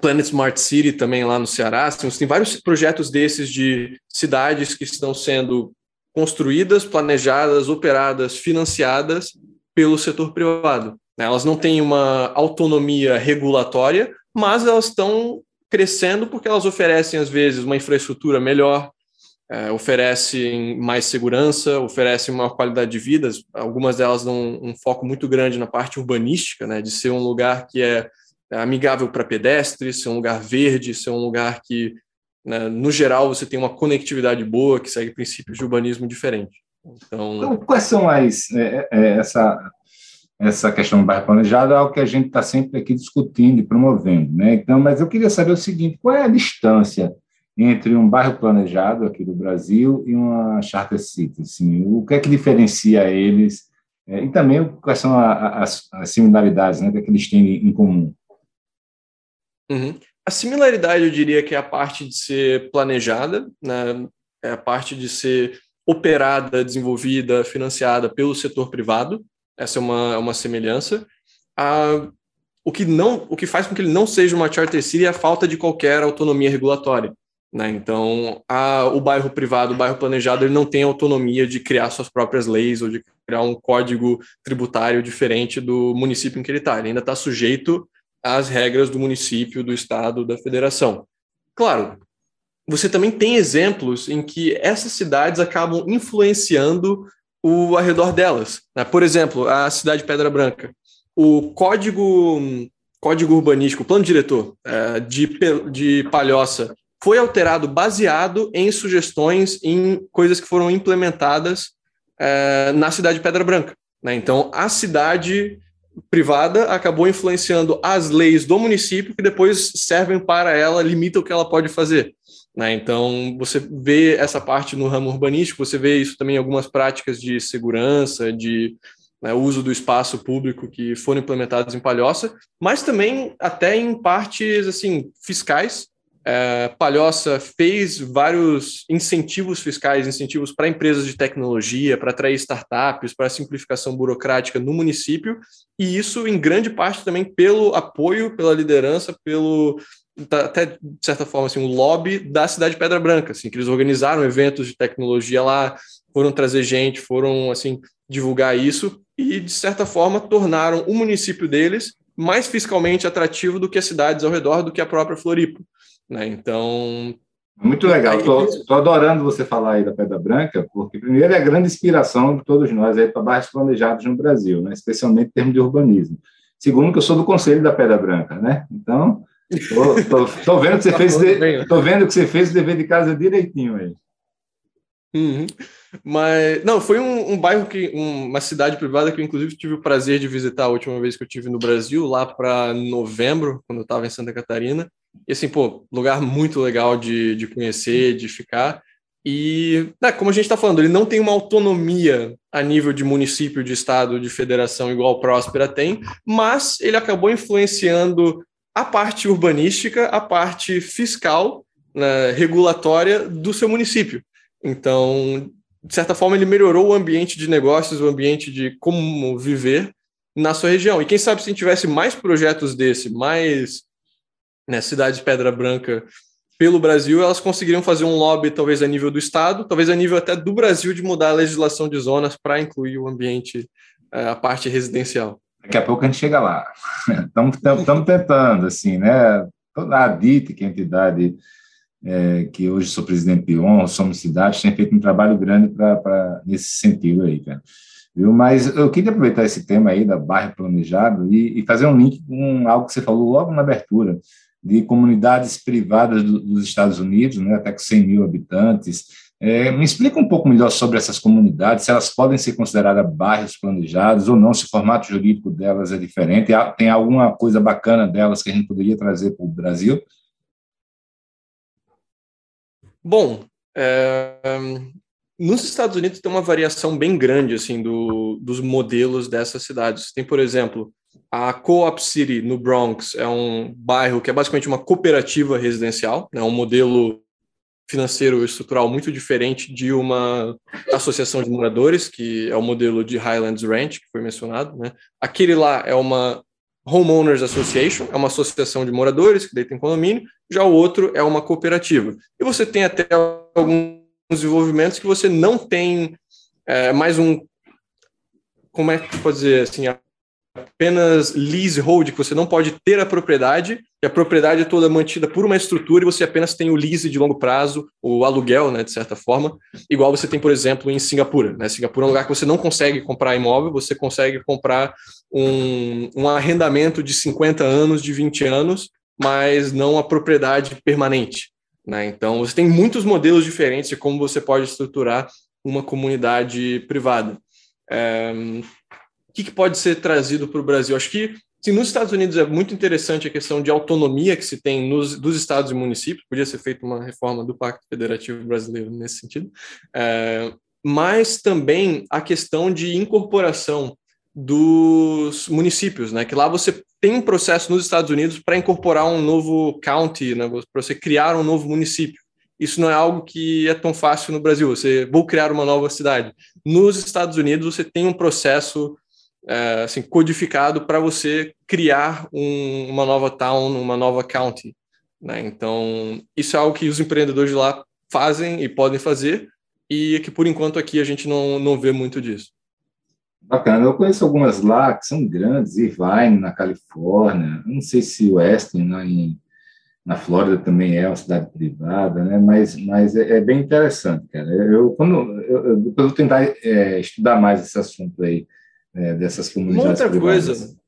Speaker 2: Planet Smart City também lá no Ceará. Assim, tem vários projetos desses de cidades que estão sendo construídas, planejadas, operadas, financiadas pelo setor privado. Elas não têm uma autonomia regulatória, mas elas estão crescendo porque elas oferecem, às vezes, uma infraestrutura melhor, é, oferecem mais segurança, oferecem uma qualidade de vida. Algumas delas dão um, um foco muito grande na parte urbanística, né, de ser um lugar que é amigável para pedestres, ser um lugar verde, ser um lugar que, né, no geral, você tem uma conectividade boa, que segue princípios de urbanismo diferente.
Speaker 1: Então, então quais são as é, é, essa essa questão do bairro planejado é algo que a gente está sempre aqui discutindo e promovendo, né? Então, mas eu queria saber o seguinte: qual é a distância entre um bairro planejado aqui do Brasil e uma charter city? Assim, o que é que diferencia eles? É, e também quais são as, similaridades, né? É que eles têm em comum?
Speaker 2: Uhum. A similaridade, eu diria que é a parte de ser planejada, né? é a parte de ser operada, desenvolvida, financiada pelo setor privado, essa é uma, uma semelhança. Ah, o, que não, o que faz com que ele não seja uma charter city é a falta de qualquer autonomia regulatória. Né? Então, a, o bairro privado, o bairro planejado, ele não tem autonomia de criar suas próprias leis ou de criar um código tributário diferente do município em que ele está. Ele ainda está sujeito às regras do município, do estado, da federação. Claro, você também tem exemplos em que essas cidades acabam influenciando o arredor delas. Né? Por exemplo, a cidade de Pedra Branca. O código, código urbanístico, o plano diretor é, de, de Palhoça foi alterado baseado em sugestões, em coisas que foram implementadas é, na cidade de Pedra Branca. Né? Então, a cidade privada acabou influenciando as leis do município que depois servem para ela, limitam o que ela pode fazer. Né? Então, você vê essa parte no ramo urbanístico, você vê isso também em algumas práticas de segurança, de né, uso do espaço público que foram implementadas em Palhoça, mas também até em partes assim fiscais. É, Palhoça fez vários incentivos fiscais, incentivos para empresas de tecnologia, para atrair startups, para simplificação burocrática no município, e isso em grande parte também pelo apoio, pela liderança, pelo Tá até de certa forma assim um lobby da cidade de Pedra Branca, assim, que eles organizaram eventos de tecnologia lá, foram trazer gente, foram assim divulgar isso e de certa forma tornaram o município deles mais fiscalmente atrativo do que as cidades ao redor, do que a própria Floripa, né? Então
Speaker 1: muito legal, estou adorando você falar aí da Pedra Branca, porque primeiro é a grande inspiração de todos nós aí para bairros planejados no Brasil, né? especialmente em termos de urbanismo. Segundo, que eu sou do Conselho da Pedra Branca, né? Então, tô, vendo que você tá fez, de, tô vendo que você fez o dever de casa direitinho aí.
Speaker 2: Uhum. Mas não, foi um, um bairro que uma cidade privada que eu inclusive tive o prazer de visitar a última vez que eu tive no Brasil, lá para novembro, quando eu estava em Santa Catarina. E assim, pô, lugar muito legal de, de conhecer, de ficar. E, né, como a gente está falando, ele não tem uma autonomia a nível de município, de estado, de federação, igual Próspera tem, mas ele acabou influenciando a parte urbanística, a parte fiscal, né, regulatória do seu município. Então, de certa forma, ele melhorou o ambiente de negócios, o ambiente de como viver na sua região. E quem sabe se tivesse mais projetos desse, mais né, cidades de Pedra Branca pelo Brasil, elas conseguiriam fazer um lobby, talvez a nível do Estado, talvez a nível até do Brasil, de mudar a legislação de zonas para incluir o ambiente, eh, a parte residencial.
Speaker 1: Daqui a pouco a gente chega lá. Estamos tentando, assim, né? Toda a DIT, que é a entidade é, que hoje sou presidente de honra, somos cidades, tem feito um trabalho grande para nesse sentido aí, cara. Viu? Mas eu queria aproveitar esse tema aí da bairro planejado e, e fazer um link com algo que você falou logo na abertura, de comunidades privadas do, dos Estados Unidos, né, até com 100 mil habitantes, é, me explica um pouco melhor sobre essas comunidades, se elas podem ser consideradas bairros planejados ou não, se o formato jurídico delas é diferente, tem alguma coisa bacana delas que a gente poderia trazer para o Brasil?
Speaker 2: Bom, é, nos Estados Unidos tem uma variação bem grande assim do, dos modelos dessas cidades. Tem, por exemplo, a Co-op City no Bronx é um bairro que é basicamente uma cooperativa residencial, é né, um modelo financeiro estrutural muito diferente de uma associação de moradores, que é o modelo de Highlands Ranch, que foi mencionado. Né? Aquele lá é uma Homeowners Association, é uma associação de moradores que daí tem condomínio, já o outro é uma cooperativa. E você tem até alguns desenvolvimentos que você não tem é, mais um. Como é que pode dizer assim? Apenas leasehold, que você não pode ter a propriedade, e a propriedade é toda mantida por uma estrutura e você apenas tem o lease de longo prazo, o aluguel, né, de certa forma, igual você tem, por exemplo, em Singapura. Né? Singapura é um lugar que você não consegue comprar imóvel, você consegue comprar um, um arrendamento de 50 anos, de 20 anos, mas não a propriedade permanente. Né? Então, você tem muitos modelos diferentes de como você pode estruturar uma comunidade privada. É, que, que, pode ser trazido para o Brasil? Acho que sim, nos Estados Unidos é muito interessante a questão de autonomia que se tem nos, dos estados e municípios. Podia ser feita uma reforma do Pacto Federativo Brasileiro nesse sentido. É, mas também a questão de incorporação dos municípios, né? Que lá você tem um processo nos Estados Unidos para incorporar um novo county, né? Para você criar um novo município. Isso não é algo que é tão fácil no Brasil. Você vou criar uma nova cidade. Nos Estados Unidos você tem um processo é, assim codificado para você criar um, uma nova town, uma nova county. Né? Então isso é algo que os empreendedores de lá fazem e podem fazer e que por enquanto aqui a gente não, não vê muito disso.
Speaker 1: Bacana. Eu conheço algumas lá que são grandes, Irvine, na Califórnia, não sei se Weston, na, em, na Flórida também é uma cidade privada, né? mas, mas é, é bem interessante, cara. Eu, quando, eu, eu, depois eu tentar é, estudar mais esse assunto aí, é, dessas comunidades Uma
Speaker 2: outra
Speaker 1: privadas.
Speaker 2: coisa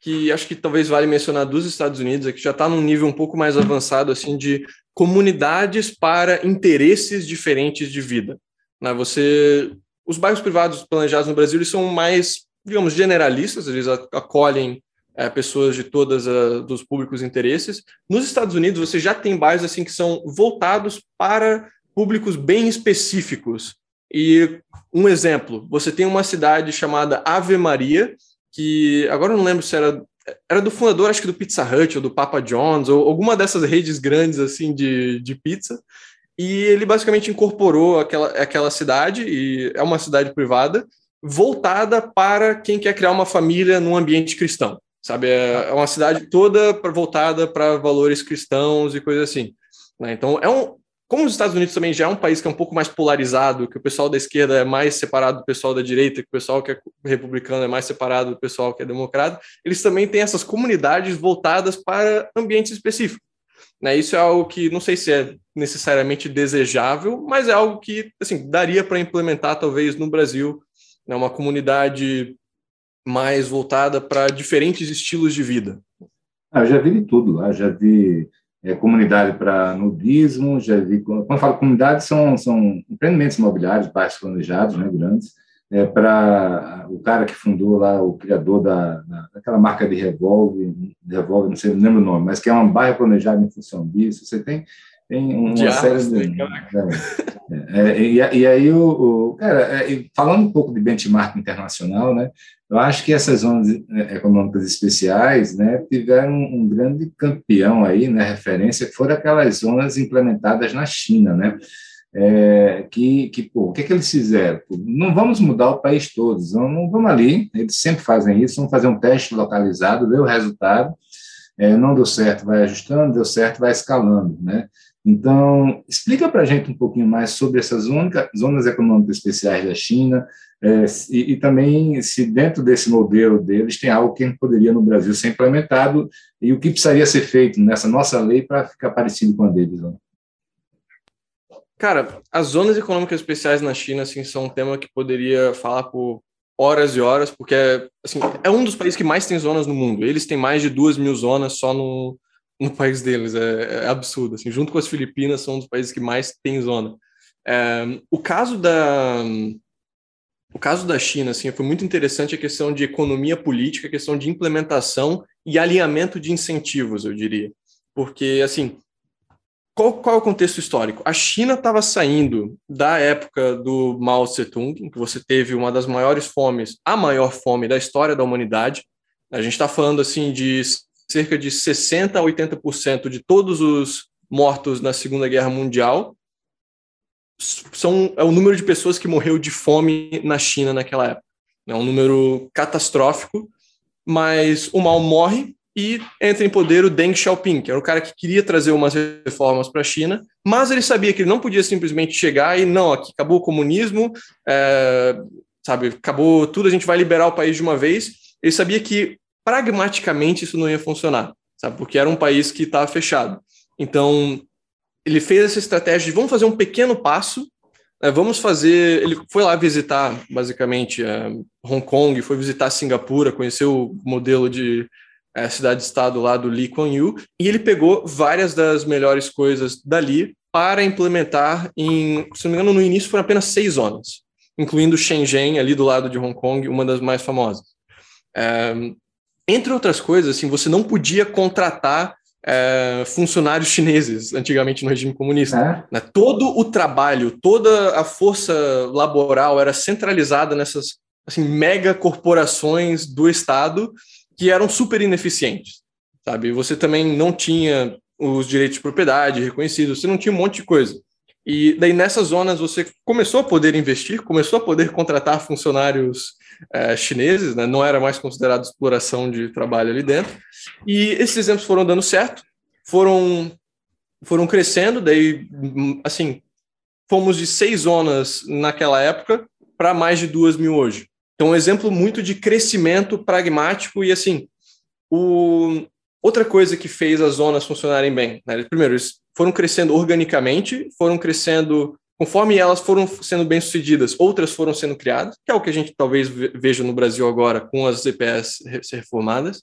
Speaker 2: que acho que talvez vale mencionar dos Estados Unidos é que já está num nível um pouco mais avançado assim de comunidades para interesses diferentes de vida. Né? Você os bairros privados planejados no Brasil eles são mais, digamos, generalistas, eles acolhem é, pessoas de todos os públicos interesses. Nos Estados Unidos, você já tem bairros assim que são voltados para públicos bem específicos. E um exemplo, você tem uma cidade chamada Ave Maria, que agora eu não lembro se era era do fundador, acho que do Pizza Hut ou do Papa John's, ou alguma dessas redes grandes assim de, de pizza. E ele basicamente incorporou aquela, aquela cidade, e é uma cidade privada, voltada para quem quer criar uma família num ambiente cristão. Sabe, é, é uma cidade toda voltada para valores cristãos e coisas assim. Né? Então, é um, como os Estados Unidos também já é um país que é um pouco mais polarizado, que o pessoal da esquerda é mais separado do pessoal da direita, que o pessoal que é republicano é mais separado do pessoal que é democrata, eles também têm essas comunidades voltadas para ambientes específicos. Né? Isso é algo que não sei se é necessariamente desejável, mas é algo que assim daria para implementar talvez no Brasil, né? uma comunidade mais voltada para diferentes estilos de vida.
Speaker 1: Ah, eu já vi de tudo lá, já vi é, comunidade para nudismo, já vi, quando eu falo comunidade, são, são empreendimentos imobiliários, baixos planejados, né, grandes, é, para o cara que fundou lá, o criador da, da, daquela marca de revólver, revólver, não sei, não lembro o nome, mas que é uma bairro planejada em função disso. Você tem, tem uma de série de. Né, é, e, e, aí, o, o cara, é, falando um pouco de benchmark internacional, né, eu acho que essas zonas é, econômicas especiais né, tiveram um grande campeão aí, né, referência, que foram aquelas zonas implementadas na China, né? é, que, que pô, o que, é que eles fizeram? Pô, não vamos mudar o país todo, não, vamos ali, eles sempre fazem isso, vamos fazer um teste localizado, ver o resultado, é, não deu certo, vai ajustando, deu certo, vai escalando, né? Então, explica para a gente um pouquinho mais sobre essas única, zonas econômicas especiais da China é, e, e, também se dentro desse modelo deles tem algo que poderia no Brasil ser implementado e o que precisaria ser feito nessa nossa lei para ficar parecido com a deles. Não?
Speaker 2: Cara, as zonas econômicas especiais na China, assim, são um tema que poderia falar por horas e horas, porque assim, é um dos países que mais tem zonas no mundo. Eles têm mais de duas mil zonas só no, no país deles. É, é absurdo. Assim, junto com as Filipinas, são um dos países que mais tem zona. É, o caso da o caso da China assim, foi muito interessante a questão de economia política, a questão de implementação e alinhamento de incentivos, eu diria. Porque, assim, qual, qual é o contexto histórico? A China estava saindo da época do Mao Tse-tung, em que você teve uma das maiores fomes, a maior fome da história da humanidade. A gente está falando assim de cerca de 60 a 80% de todos os mortos na Segunda Guerra Mundial são é o número de pessoas que morreu de fome na China naquela época. É um número catastrófico, mas o mal morre e entra em poder o Deng Xiaoping, que era o cara que queria trazer umas reformas para a China, mas ele sabia que ele não podia simplesmente chegar e não, aqui acabou o comunismo, é, sabe, acabou tudo, a gente vai liberar o país de uma vez. Ele sabia que pragmaticamente isso não ia funcionar, sabe, porque era um país que estava fechado. Então ele fez essa estratégia de vamos fazer um pequeno passo é, vamos fazer. Ele foi lá visitar, basicamente, é, Hong Kong, foi visitar Singapura, conheceu o modelo de é, cidade-estado lá do Lee Kuan Yew, e ele pegou várias das melhores coisas dali para implementar em, se não me engano, no início foram apenas seis zonas, incluindo Shenzhen, ali do lado de Hong Kong, uma das mais famosas. É, entre outras coisas, assim, você não podia contratar é, funcionários chineses, antigamente no regime comunista. É. Né? Todo o trabalho, toda a força laboral era centralizada nessas assim, mega corporações do Estado que eram super ineficientes. Sabe? Você também não tinha os direitos de propriedade reconhecidos, você não tinha um monte de coisa. E daí nessas zonas você começou a poder investir, começou a poder contratar funcionários é, chineses, né? não era mais considerado exploração de trabalho ali dentro. E esses exemplos foram dando certo, foram, foram crescendo, daí, assim, fomos de seis zonas naquela época para mais de duas mil hoje. Então, um exemplo muito de crescimento pragmático e, assim, o... outra coisa que fez as zonas funcionarem bem, né? primeiro, eles foram crescendo organicamente, foram crescendo conforme elas foram sendo bem-sucedidas, outras foram sendo criadas, que é o que a gente talvez veja no Brasil agora com as EPS reformadas.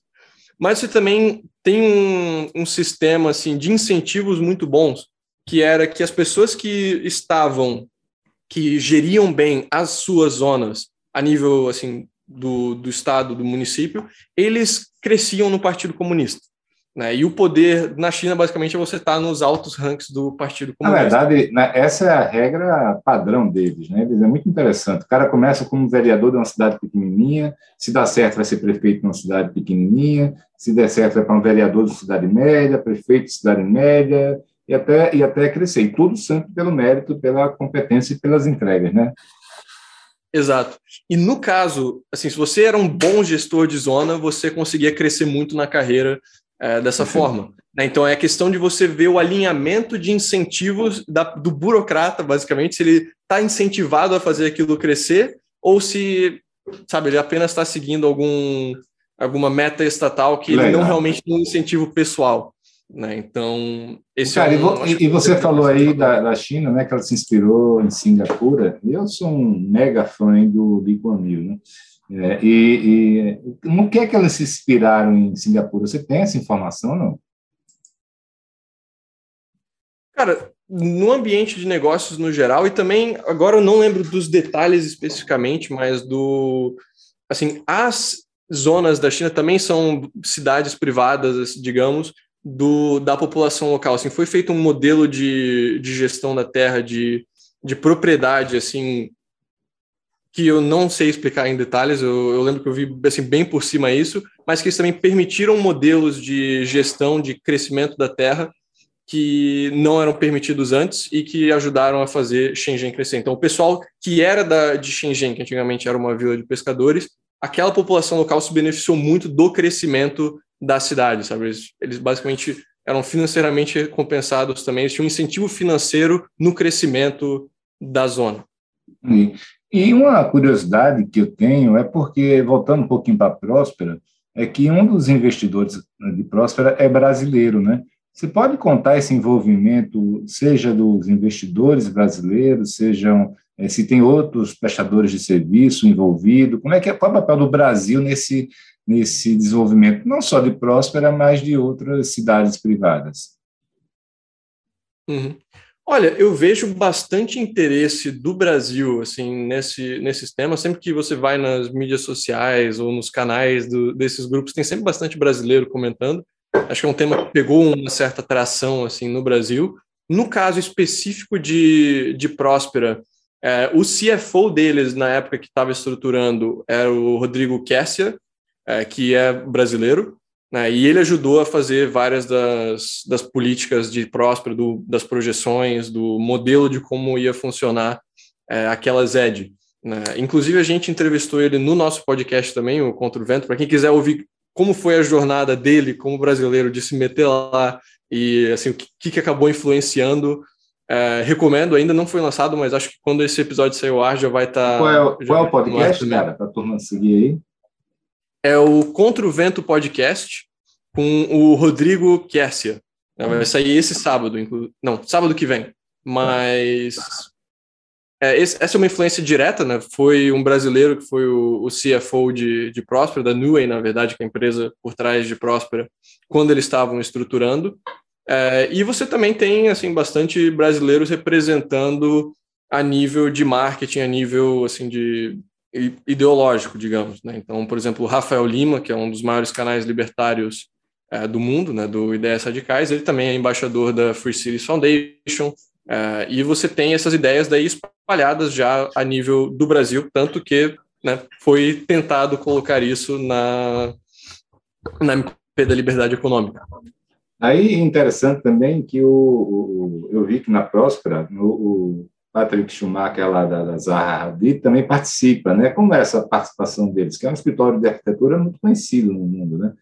Speaker 2: Mas você também tem um, um sistema assim de incentivos muito bons, que era que as pessoas que estavam, que geriam bem as suas zonas a nível assim do, do estado, do município, eles cresciam no Partido Comunista. Né? E o poder na China, basicamente, é você estar tá nos altos ranks do Partido Comunista.
Speaker 1: Na verdade, né, essa é a regra padrão deles. Né? é muito interessante. O cara começa como vereador de uma cidade pequenininha, se dá certo, vai ser prefeito de uma cidade pequenininha, se der certo, vai para um vereador de cidade média, prefeito de cidade média, e até, e até crescer. E tudo sempre pelo mérito, pela competência e pelas entregas. Né?
Speaker 2: Exato. E no caso, assim, se você era um bom gestor de zona, você conseguia crescer muito na carreira é, dessa forma. Né? Então é a questão de você ver o alinhamento de incentivos da, do burocrata, basicamente, se ele está incentivado a fazer aquilo crescer ou se, sabe, ele apenas está seguindo algum, alguma meta estatal que ele não realmente tem um incentivo pessoal. Né? Então, esse
Speaker 1: Cara,
Speaker 2: é um,
Speaker 1: e, e você é falou aí da, da China, né, que ela se inspirou em Singapura. Eu sou um mega fã do Lee Kuan Yew, né? É, e, e no que é que elas se inspiraram em Singapura? Você tem essa informação, não?
Speaker 2: Cara, no ambiente de negócios no geral, e também, agora eu não lembro dos detalhes especificamente, mas do. Assim, as zonas da China também são cidades privadas, digamos, do, da população local. Assim, foi feito um modelo de, de gestão da terra, de, de propriedade, assim, que eu não sei explicar em detalhes, eu, eu, lembro que eu vi assim, bem por cima isso, mas que eles também permitiram modelos de gestão de crescimento da terra que não eram permitidos antes e que ajudaram a fazer Shenzhen crescer. Então, o pessoal que era da, de Shenzhen, que antigamente era uma vila de pescadores, aquela população local se beneficiou muito do crescimento da cidade, sabe? Eles, eles basicamente eram financeiramente recompensados também, eles tinham um incentivo financeiro no crescimento da zona.
Speaker 1: E uma curiosidade que eu tenho é porque, voltando um pouquinho para a Próspera, é que um dos investidores de Próspera é brasileiro, né? Você pode contar esse envolvimento, seja dos investidores brasileiros, sejam é, se tem outros prestadores de serviço envolvidos, como é que é, qual é o papel do Brasil nesse, nesse desenvolvimento, não só de Próspera, mas de outras cidades privadas?
Speaker 2: Uhum. Olha, eu vejo bastante interesse do Brasil assim nesse nesses temas. Sempre que você vai nas mídias sociais ou nos canais do, desses grupos, tem sempre bastante brasileiro comentando. Acho que é um tema que pegou uma certa atração assim no Brasil. No caso específico de, de Próspera, é, o CFO deles na época que estava estruturando era o Rodrigo Kessia, é, que é brasileiro. Né? E ele ajudou a fazer várias das, das políticas de próspero, do, das projeções, do modelo de como ia funcionar é, aquela ZED. Né? Inclusive, a gente entrevistou ele no nosso podcast também, o Contra o Vento. Para quem quiser ouvir como foi a jornada dele como brasileiro de se meter lá e assim o que, que acabou influenciando. É, recomendo, ainda não foi lançado, mas acho que quando esse episódio sair ao ar já vai estar. Tá,
Speaker 1: qual, é, o, qual é o podcast, cara, para a turma seguir aí?
Speaker 2: É o Contra o Vento Podcast com o Rodrigo Kersia. Vai sair esse sábado, inclu... não, sábado que vem. Mas é, esse, essa é uma influência direta, né? Foi um brasileiro que foi o, o CFO de, de Próspera, da Nuey, na verdade, que é a empresa por trás de Próspera, quando eles estavam estruturando. É, e você também tem assim bastante brasileiros representando a nível de marketing, a nível assim de ideológico, digamos. Né? Então, por exemplo, o Rafael Lima, que é um dos maiores canais libertários é, do mundo, né, do Ideias Radicais, ele também é embaixador da Free Cities Foundation, é, e você tem essas ideias daí espalhadas já a nível do Brasil, tanto que né, foi tentado colocar isso na, na MP da Liberdade Econômica.
Speaker 1: Aí interessante também que o, o eu vi que na Próspera, o, o Patrick Schumacher lá da, da Zaha Hadid também participa, né? Como é essa participação deles? Que é um escritório de arquitetura muito conhecido no mundo, né?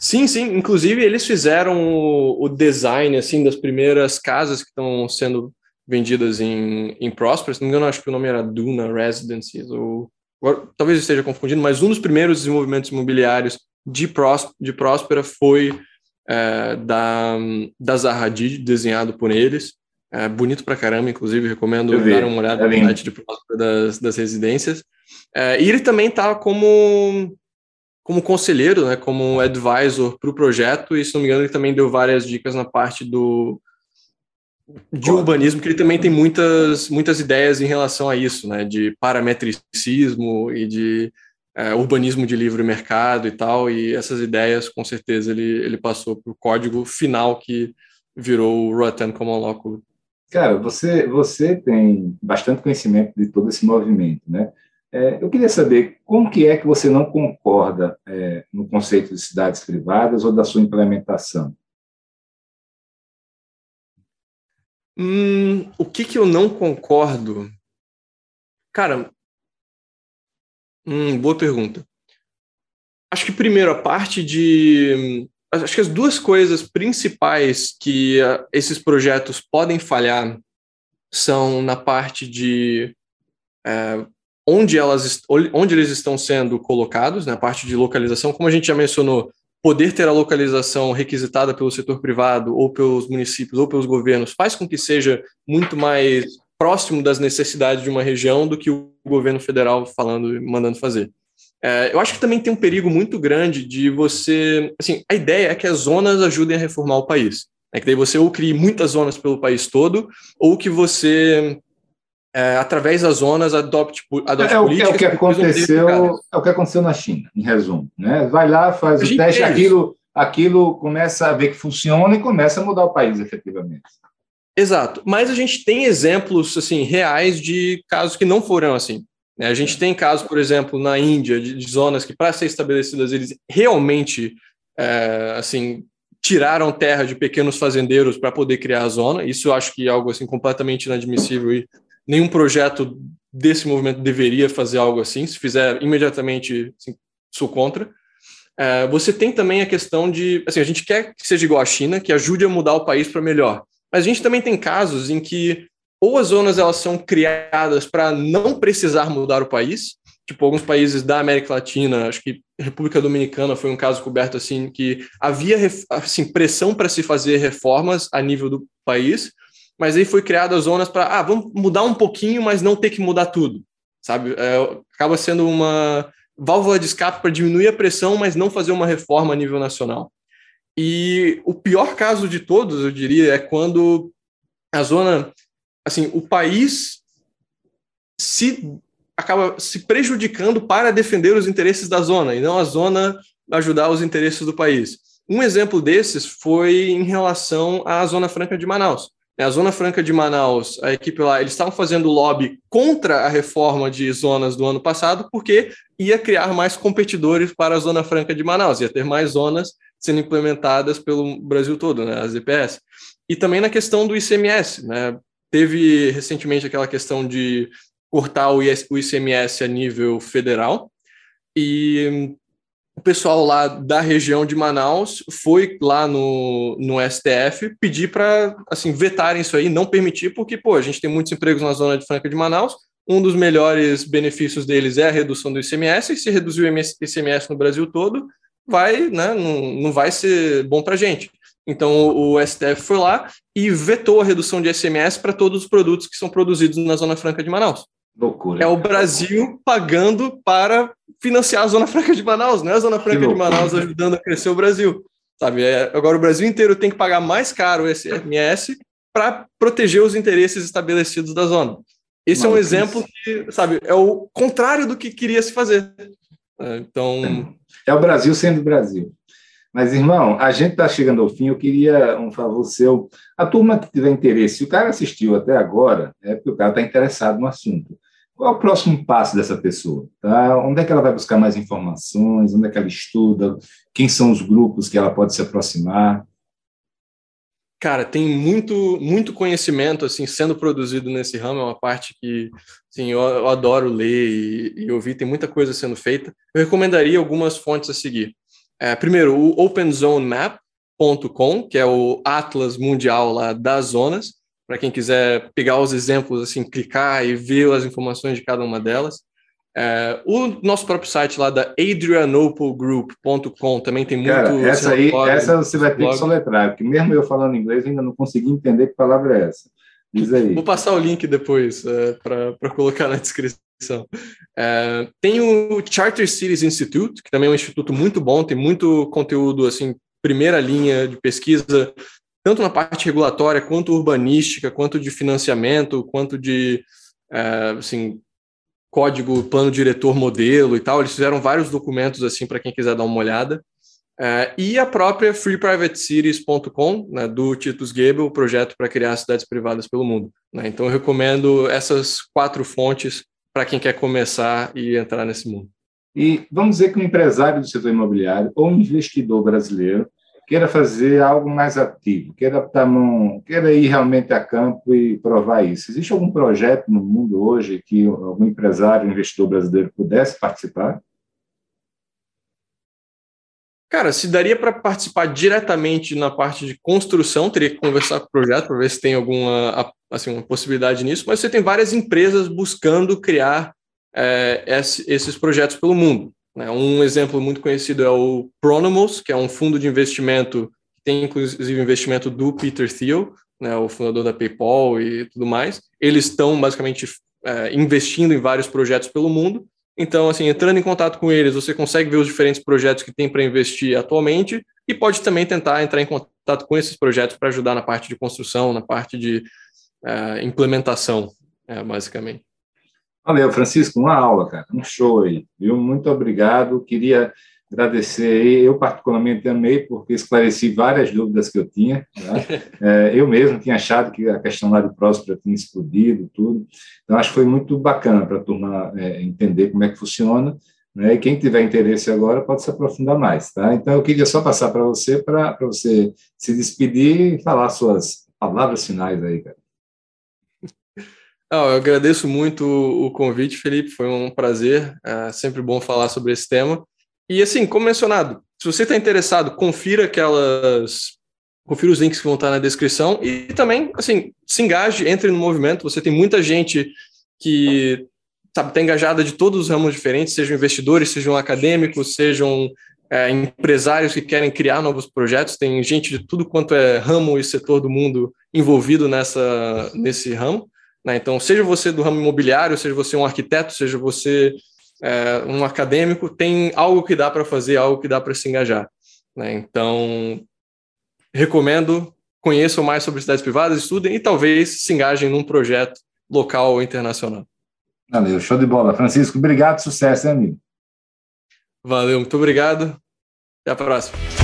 Speaker 2: Sim, sim. Inclusive, eles fizeram o, o design assim das primeiras casas que estão sendo vendidas em, em Prosper. Se não me engano, acho que o nome era Duna Residences, ou agora, talvez esteja confundindo, mas um dos primeiros desenvolvimentos imobiliários de, Prós, de Próspera foi é, da, da Hadid, desenhado por eles. É, bonito pra caramba, inclusive, recomendo dar uma olhada é no site de Próspera das, das residências. É, e ele também está como como conselheiro, né, como advisor para o projeto, e se não me engano, ele também deu várias dicas na parte do de urbanismo, que ele também tem muitas, muitas ideias em relação a isso, né, de parametricismo e de é, urbanismo de livre mercado e tal, e essas ideias, com certeza, ele, ele passou para o código final que virou o Rotten Common Law
Speaker 1: Cara, você, você tem bastante conhecimento de todo esse movimento, né? É, eu queria saber como que é que você não concorda é, no conceito de cidades privadas ou da sua implementação.
Speaker 2: Hum, o que, que eu não concordo? Cara, hum, boa pergunta. Acho que primeiro a parte de. Acho que as duas coisas principais que uh, esses projetos podem falhar são na parte de uh, onde, elas, onde eles estão sendo colocados, na né, parte de localização, como a gente já mencionou, poder ter a localização requisitada pelo setor privado ou pelos municípios ou pelos governos faz com que seja muito mais próximo das necessidades de uma região do que o governo federal falando e mandando fazer. É, eu acho que também tem um perigo muito grande de você. Assim, a ideia é que as zonas ajudem a reformar o país. É que daí você ou crie muitas zonas pelo país todo, ou que você é, através das zonas, adopte, adopte
Speaker 1: é, políticas. É o que aconteceu, é o que aconteceu na China, em resumo. Né? Vai lá, faz o teste, é aquilo, aquilo começa a ver que funciona e começa a mudar o país, efetivamente.
Speaker 2: Exato. Mas a gente tem exemplos assim reais de casos que não foram assim. Né? A gente tem casos, por exemplo, na Índia, de, de zonas que, para ser estabelecidas, eles realmente é, assim tiraram terra de pequenos fazendeiros para poder criar a zona. Isso eu acho que é algo assim completamente inadmissível e nenhum projeto desse movimento deveria fazer algo assim. Se fizer imediatamente, assim, sou contra. É, você tem também a questão de, assim, a gente quer que seja igual à China, que ajude a mudar o país para melhor. Mas a gente também tem casos em que ou as zonas elas são criadas para não precisar mudar o país, tipo alguns países da América Latina, acho que República Dominicana foi um caso coberto assim que havia assim pressão para se fazer reformas a nível do país, mas aí foi criada zonas para, ah, vamos mudar um pouquinho, mas não ter que mudar tudo, sabe? É, acaba sendo uma válvula de escape para diminuir a pressão, mas não fazer uma reforma a nível nacional. E o pior caso de todos, eu diria, é quando a zona, assim, o país se acaba se prejudicando para defender os interesses da zona e não a zona ajudar os interesses do país. Um exemplo desses foi em relação à Zona Franca de Manaus. A Zona Franca de Manaus, a equipe lá, eles estavam fazendo lobby contra a reforma de zonas do ano passado, porque ia criar mais competidores para a Zona Franca de Manaus, ia ter mais zonas sendo implementadas pelo Brasil todo, né, as EPS. E também na questão do ICMS, né, teve recentemente aquela questão de cortar o ICMS a nível federal, e o pessoal lá da região de Manaus foi lá no, no STF pedir para assim vetarem isso aí, não permitir, porque pô, a gente tem muitos empregos na zona de Franca de Manaus. Um dos melhores benefícios deles é a redução do ICMS, e se reduzir o ICMS no Brasil todo, vai, né, não, não vai ser bom para a gente. Então o STF foi lá e vetou a redução de ICMS para todos os produtos que são produzidos na Zona Franca de Manaus.
Speaker 1: Loucura.
Speaker 2: É o Brasil pagando para financiar a Zona Franca de Manaus, não é a Zona Franca de Manaus ajudando a crescer o Brasil. Sabe? É, agora o Brasil inteiro tem que pagar mais caro esse ICMS para proteger os interesses estabelecidos da zona. Esse é um exemplo que, sabe, é o contrário do que queria se fazer. É, então.
Speaker 1: É o Brasil sendo Brasil. Mas, irmão, a gente está chegando ao fim. Eu queria um favor seu. A turma que tiver interesse, se o cara assistiu até agora, é porque o cara está interessado no assunto. Qual é o próximo passo dessa pessoa? Tá? Onde é que ela vai buscar mais informações? Onde é que ela estuda? Quem são os grupos que ela pode se aproximar?
Speaker 2: Cara, tem muito, muito conhecimento assim sendo produzido nesse ramo. É uma parte que assim, eu, eu adoro ler e, e ouvir. Tem muita coisa sendo feita. Eu recomendaria algumas fontes a seguir. É, primeiro, o OpenZoneMap.com, que é o atlas mundial lá das zonas, para quem quiser pegar os exemplos, assim, clicar e ver as informações de cada uma delas. É, o nosso próprio site lá da adrianoplegroup.com também tem muito.
Speaker 1: Cara, essa aí, blog, essa você vai ter que soletrar, porque mesmo eu falando inglês ainda não consegui entender que palavra é essa. Diz aí.
Speaker 2: Vou passar o link depois é, para colocar na descrição. É, tem o Charter Cities Institute, que também é um instituto muito bom, tem muito conteúdo, assim, primeira linha de pesquisa, tanto na parte regulatória, quanto urbanística, quanto de financiamento, quanto de, é, assim, código, plano diretor, modelo e tal. Eles fizeram vários documentos, assim, para quem quiser dar uma olhada. É, e a própria freeprivatecities.com, né, do Titus Gebel, o projeto para criar cidades privadas pelo mundo. Né? Então, eu recomendo essas quatro fontes para quem quer começar e entrar nesse mundo.
Speaker 1: E vamos dizer que um empresário do setor imobiliário ou um investidor brasileiro queira fazer algo mais ativo, queira, tá num, queira ir realmente a campo e provar isso. Existe algum projeto no mundo hoje que algum empresário, investidor brasileiro pudesse participar?
Speaker 2: Cara, se daria para participar diretamente na parte de construção, teria que conversar com o projeto para ver se tem alguma assim, uma possibilidade nisso, mas você tem várias empresas buscando criar é, esses projetos pelo mundo. Né? Um exemplo muito conhecido é o Pronomos, que é um fundo de investimento que tem inclusive investimento do Peter Thiel, né, o fundador da PayPal e tudo mais. Eles estão basicamente é, investindo em vários projetos pelo mundo então, assim, entrando em contato com eles, você consegue ver os diferentes projetos que tem para investir atualmente e pode também tentar entrar em contato com esses projetos para ajudar na parte de construção, na parte de uh, implementação, é, basicamente.
Speaker 1: Valeu, Francisco, uma aula, cara, um show aí, viu? Muito obrigado. Queria agradecer. Eu, particularmente, amei, porque esclareci várias dúvidas que eu tinha. Né? Eu mesmo tinha achado que a questão lá de Próspera tinha explodido, tudo. Então, acho que foi muito bacana para a turma é, entender como é que funciona. Né? E quem tiver interesse agora pode se aprofundar mais. Tá? Então, eu queria só passar para você, para você se despedir e falar suas palavras finais aí, cara.
Speaker 2: eu agradeço muito o convite, Felipe. Foi um prazer. É sempre bom falar sobre esse tema. E assim, como mencionado, se você está interessado, confira aquelas. Confira os links que vão estar na descrição e também, assim, se engaje, entre no movimento. Você tem muita gente que sabe, está engajada de todos os ramos diferentes, sejam investidores, sejam acadêmicos, sejam é, empresários que querem criar novos projetos. Tem gente de tudo quanto é ramo e setor do mundo envolvido nessa, nesse ramo. Né? Então, seja você do ramo imobiliário, seja você um arquiteto, seja você é, um acadêmico, tem algo que dá para fazer, algo que dá para se engajar. Né? Então, recomendo, conheçam mais sobre cidades privadas, estudem e talvez se engajem num projeto local ou internacional.
Speaker 1: Valeu, show de bola. Francisco, obrigado, sucesso, hein, amigo?
Speaker 2: Valeu, muito obrigado. Até a próxima.